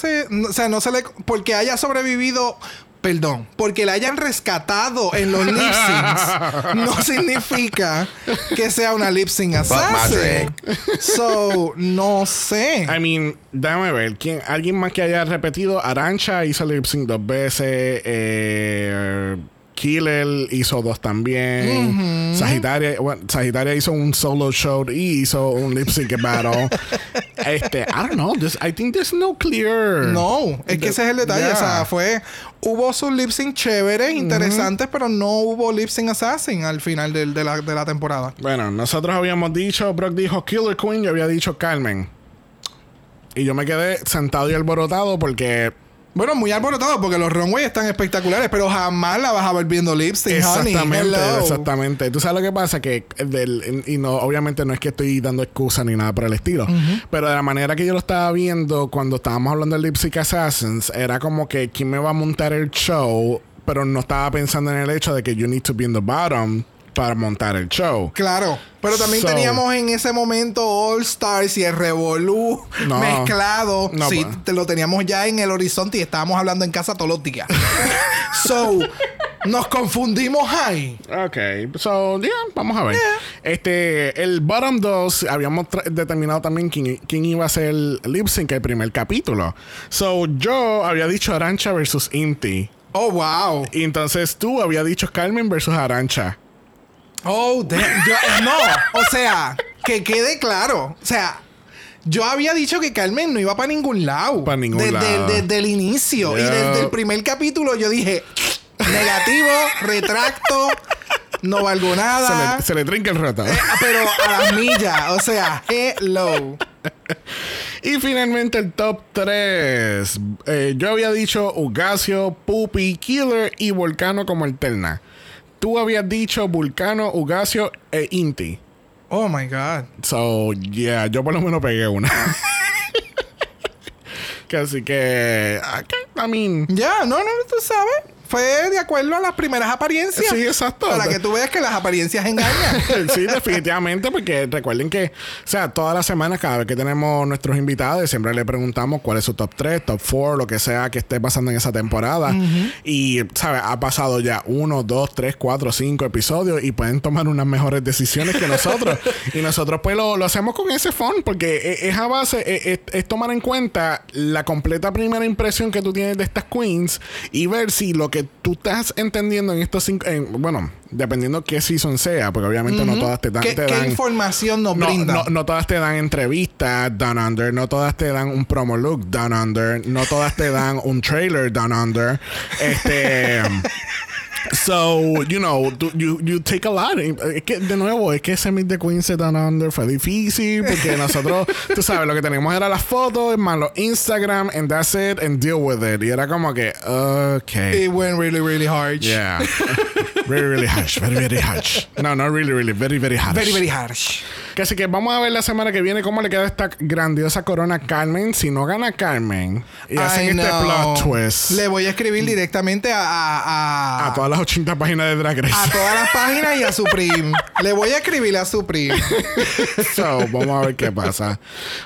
O sea, no se le. Porque haya sobrevivido. Perdón, porque la hayan rescatado en los lip syncs no significa que sea una lip sync assassin. So, no sé. I mean, déjame ver. ¿quién, ¿Alguien más que haya repetido? Arancha hizo lip sync dos veces. Eh, Killer hizo dos también. Sagitaria, bueno, Sagitaria hizo un solo show y hizo un lip sync battle. este, I don't know. This, I think there's no clear. No, es que ese es el detalle. Yeah. O sea, fue. Hubo sus lip sync chéveres, interesantes, pero no hubo lip sync assassin al final de, la, de la temporada. Bueno, nosotros habíamos dicho, Brock dijo Killer Queen, yo había dicho Carmen. Y yo me quedé sentado y alborotado porque Bueno, muy alborotado porque los runways están espectaculares, pero jamás la vas a ver viendo lip sync, honey. Exactamente, exactamente. Tú sabes lo que pasa que del- y no obviamente no es que estoy dando excusa ni nada por el estilo, pero de la manera que yo lo estaba viendo cuando estábamos hablando de Lip Sync Assassins era como que quién me va a montar el show, pero no estaba pensando en el hecho de que you need to be in the bottom para montar el show. Claro, pero también So- teníamos en ese momento All Stars y el Revolú No. mezclado. No, sí, te lo teníamos ya en el horizonte y estábamos hablando en casa todos los días. so, nos confundimos ahí. Ok, so, yeah, vamos a ver. Este, el bottom 2, habíamos determinado también quién, quién iba a ser el lip sync el primer capítulo. So, yo había dicho Arancha versus Inti. Oh, wow. Y entonces tú habías dicho Carmen versus Arancha. Oh, damn. Yo- eh, no, o sea, que quede claro. O sea, yo había dicho que Carmen no iba para ningún lado. Pa' ningún desde, lado. desde el inicio. Y desde el primer capítulo yo dije, negativo, retracto, no valgo Se nada. le, se le trinca el roto. Eh, pero a las millas, o sea, hello. Y finalmente el top 3. yo había dicho Ugasio, Puppy, Killer y Volcano como alterna. Tú habías dicho Vulcano, Ugasio e Inti. Oh my God. So, yeah, yo por lo menos pegué una. que así que, okay, I mean, Ya, no, no, tú sabes. Fue de acuerdo a las primeras apariencias. Sí, exacto. Para que tú veas que las apariencias engañan. sí, definitivamente, porque recuerden que, o sea, todas las semanas, cada vez que tenemos nuestros invitados, siempre le preguntamos cuál es su top 3, top 4, lo que sea que esté pasando en esa temporada. Y, ¿sabes? Ha pasado ya uno, dos, tres, cuatro, cinco episodios y pueden tomar unas mejores decisiones que nosotros. y nosotros, pues, lo, lo hacemos con ese fun, porque e- es a base, e- es, es tomar en cuenta la completa primera impresión que tú tienes de estas queens y ver si lo que tú estás entendiendo en estos cinco, en- bueno, dependiendo qué season sea, porque obviamente no todas te dan, ¿Qué, te qué dan información nos no, brinda? no, no todas te dan entrevistas down under, no todas te dan un promo look down under, no todas te dan un trailer down under. Este So, you know, you, you take a lot. Es que, de nuevo, es que ese Meet the Queens de Down Under fue difícil porque nosotros, tú sabes, lo que teníamos era las fotos, más los Instagram, and that's it, and deal with it. Y era como que, okay. It went really, really hard. Yeah. very, really harsh. Very, very harsh. No, not really, really. Very, very harsh. Very, very harsh. Que así que vamos a ver la semana que viene cómo le queda esta grandiosa corona a Carmen. Si no gana Carmen y hacen este plot twist Le voy a escribir directamente a, a, a- a todas las 80 páginas de Drag Race. a todas las páginas y a Supreme. Le voy a escribir a Supreme. So, vamos a ver qué pasa.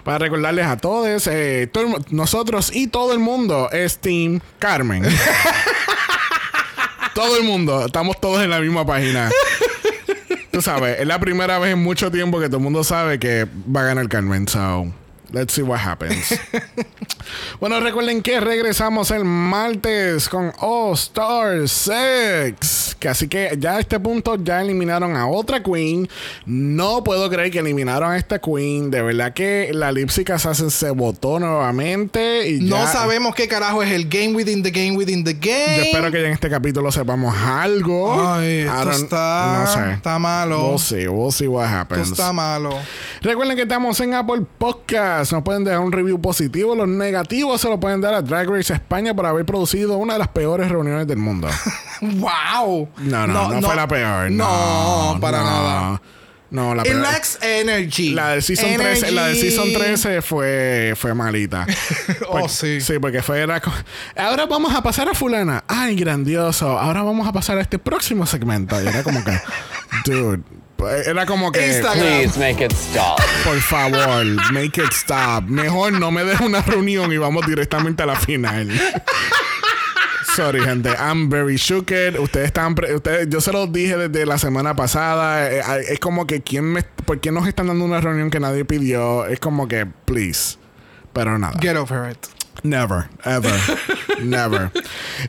Para recordarles a todos, eh, todo nosotros y todo el mundo es Team Carmen. todo el mundo, estamos todos en la misma página. Tú sabes, es la primera vez en mucho tiempo que todo el mundo sabe que va a ganar Carmen. So, let's see what happens. bueno, recuerden que regresamos el martes con All Star 6. Que así que ya a este punto ya eliminaron a otra Queen. No puedo creer que eliminaron a esta Queen. De verdad que la Lipsic Assassin se votó nuevamente. Y No sabemos qué carajo es el game within the game within the game. Yo espero que ya en este capítulo sepamos algo. Ay, esto está, no sé. está malo. We'll see, we'll see what Esto happens. está malo. Recuerden que estamos en Apple Podcast. Nos pueden dejar un review positivo. Los negativos se lo pueden dar a Drag Race España por haber producido una de las peores reuniones del mundo. ¡Wow! No, no, no, fue la peor. No, para nada. No, la It peor. lacks energy. La de Season 13, la de Energy. Season 13 fue, fue malita. Oh, Porque- sí. Sí, porque fue era Ahora vamos a pasar a fulana. Ay, grandioso. Ahora vamos a pasar a este próximo segmento. Y era como que, dude, era como que Instagram. Please make it stop. por favor, make it stop. Mejor no me des una reunión y vamos directamente a la final. Sorry, gente. I'm very shooked. Ustedes están. pre- ustedes, yo se los dije desde la semana pasada. Eh, eh, es como que, ¿quién me, ¿por qué nos están dando una reunión que nadie pidió? Es como que, please. Pero nada. Get over it. Never, ever, never.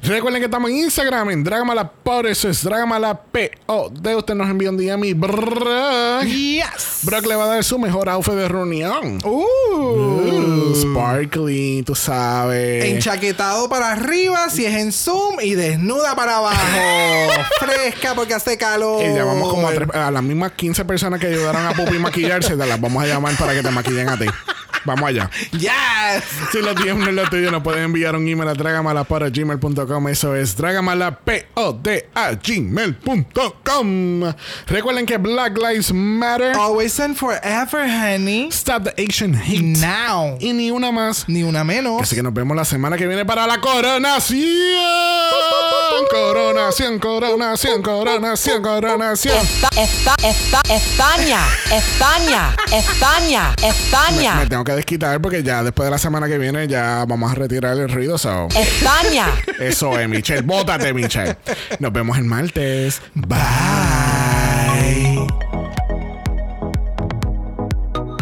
Recuerden que estamos en Instagram, en Dragamala por eso es Dragamala P-O-D. Usted nos envía un DM y Brock, Yes. Brock le va a dar su mejor outfit de reunión. Uh. Uh, sparkly, tú sabes. Enchaquetado para arriba si es en Zoom y desnuda para abajo. Fresca porque hace calor. Y llamamos como a, tres- a las mismas 15 personas que ayudaron a Pupi maquillarse, te las vamos a llamar para que te maquillen a ti. Vamos allá. Yes. Si los DM no es lo tuyo, nos pueden enviar un email a dragamala.gmail.com. Eso es dragamala, P-O-D a gmail.com. Recuerden que Black Lives Matter. Always and forever, honey. Stop the Asian hate. Now. Y ni una más. Ni una menos. Así que nos vemos la semana que viene para la coronación. Coronación, coronación, coronación, coronación. Esta, esta, esta, España, España, España, España, Me tengo que desquitar porque ya después de la semana que viene ya vamos a retirar el ruido. So. España. Eso es, Michelle. Bótate, Michelle. Nos vemos el martes. Bye.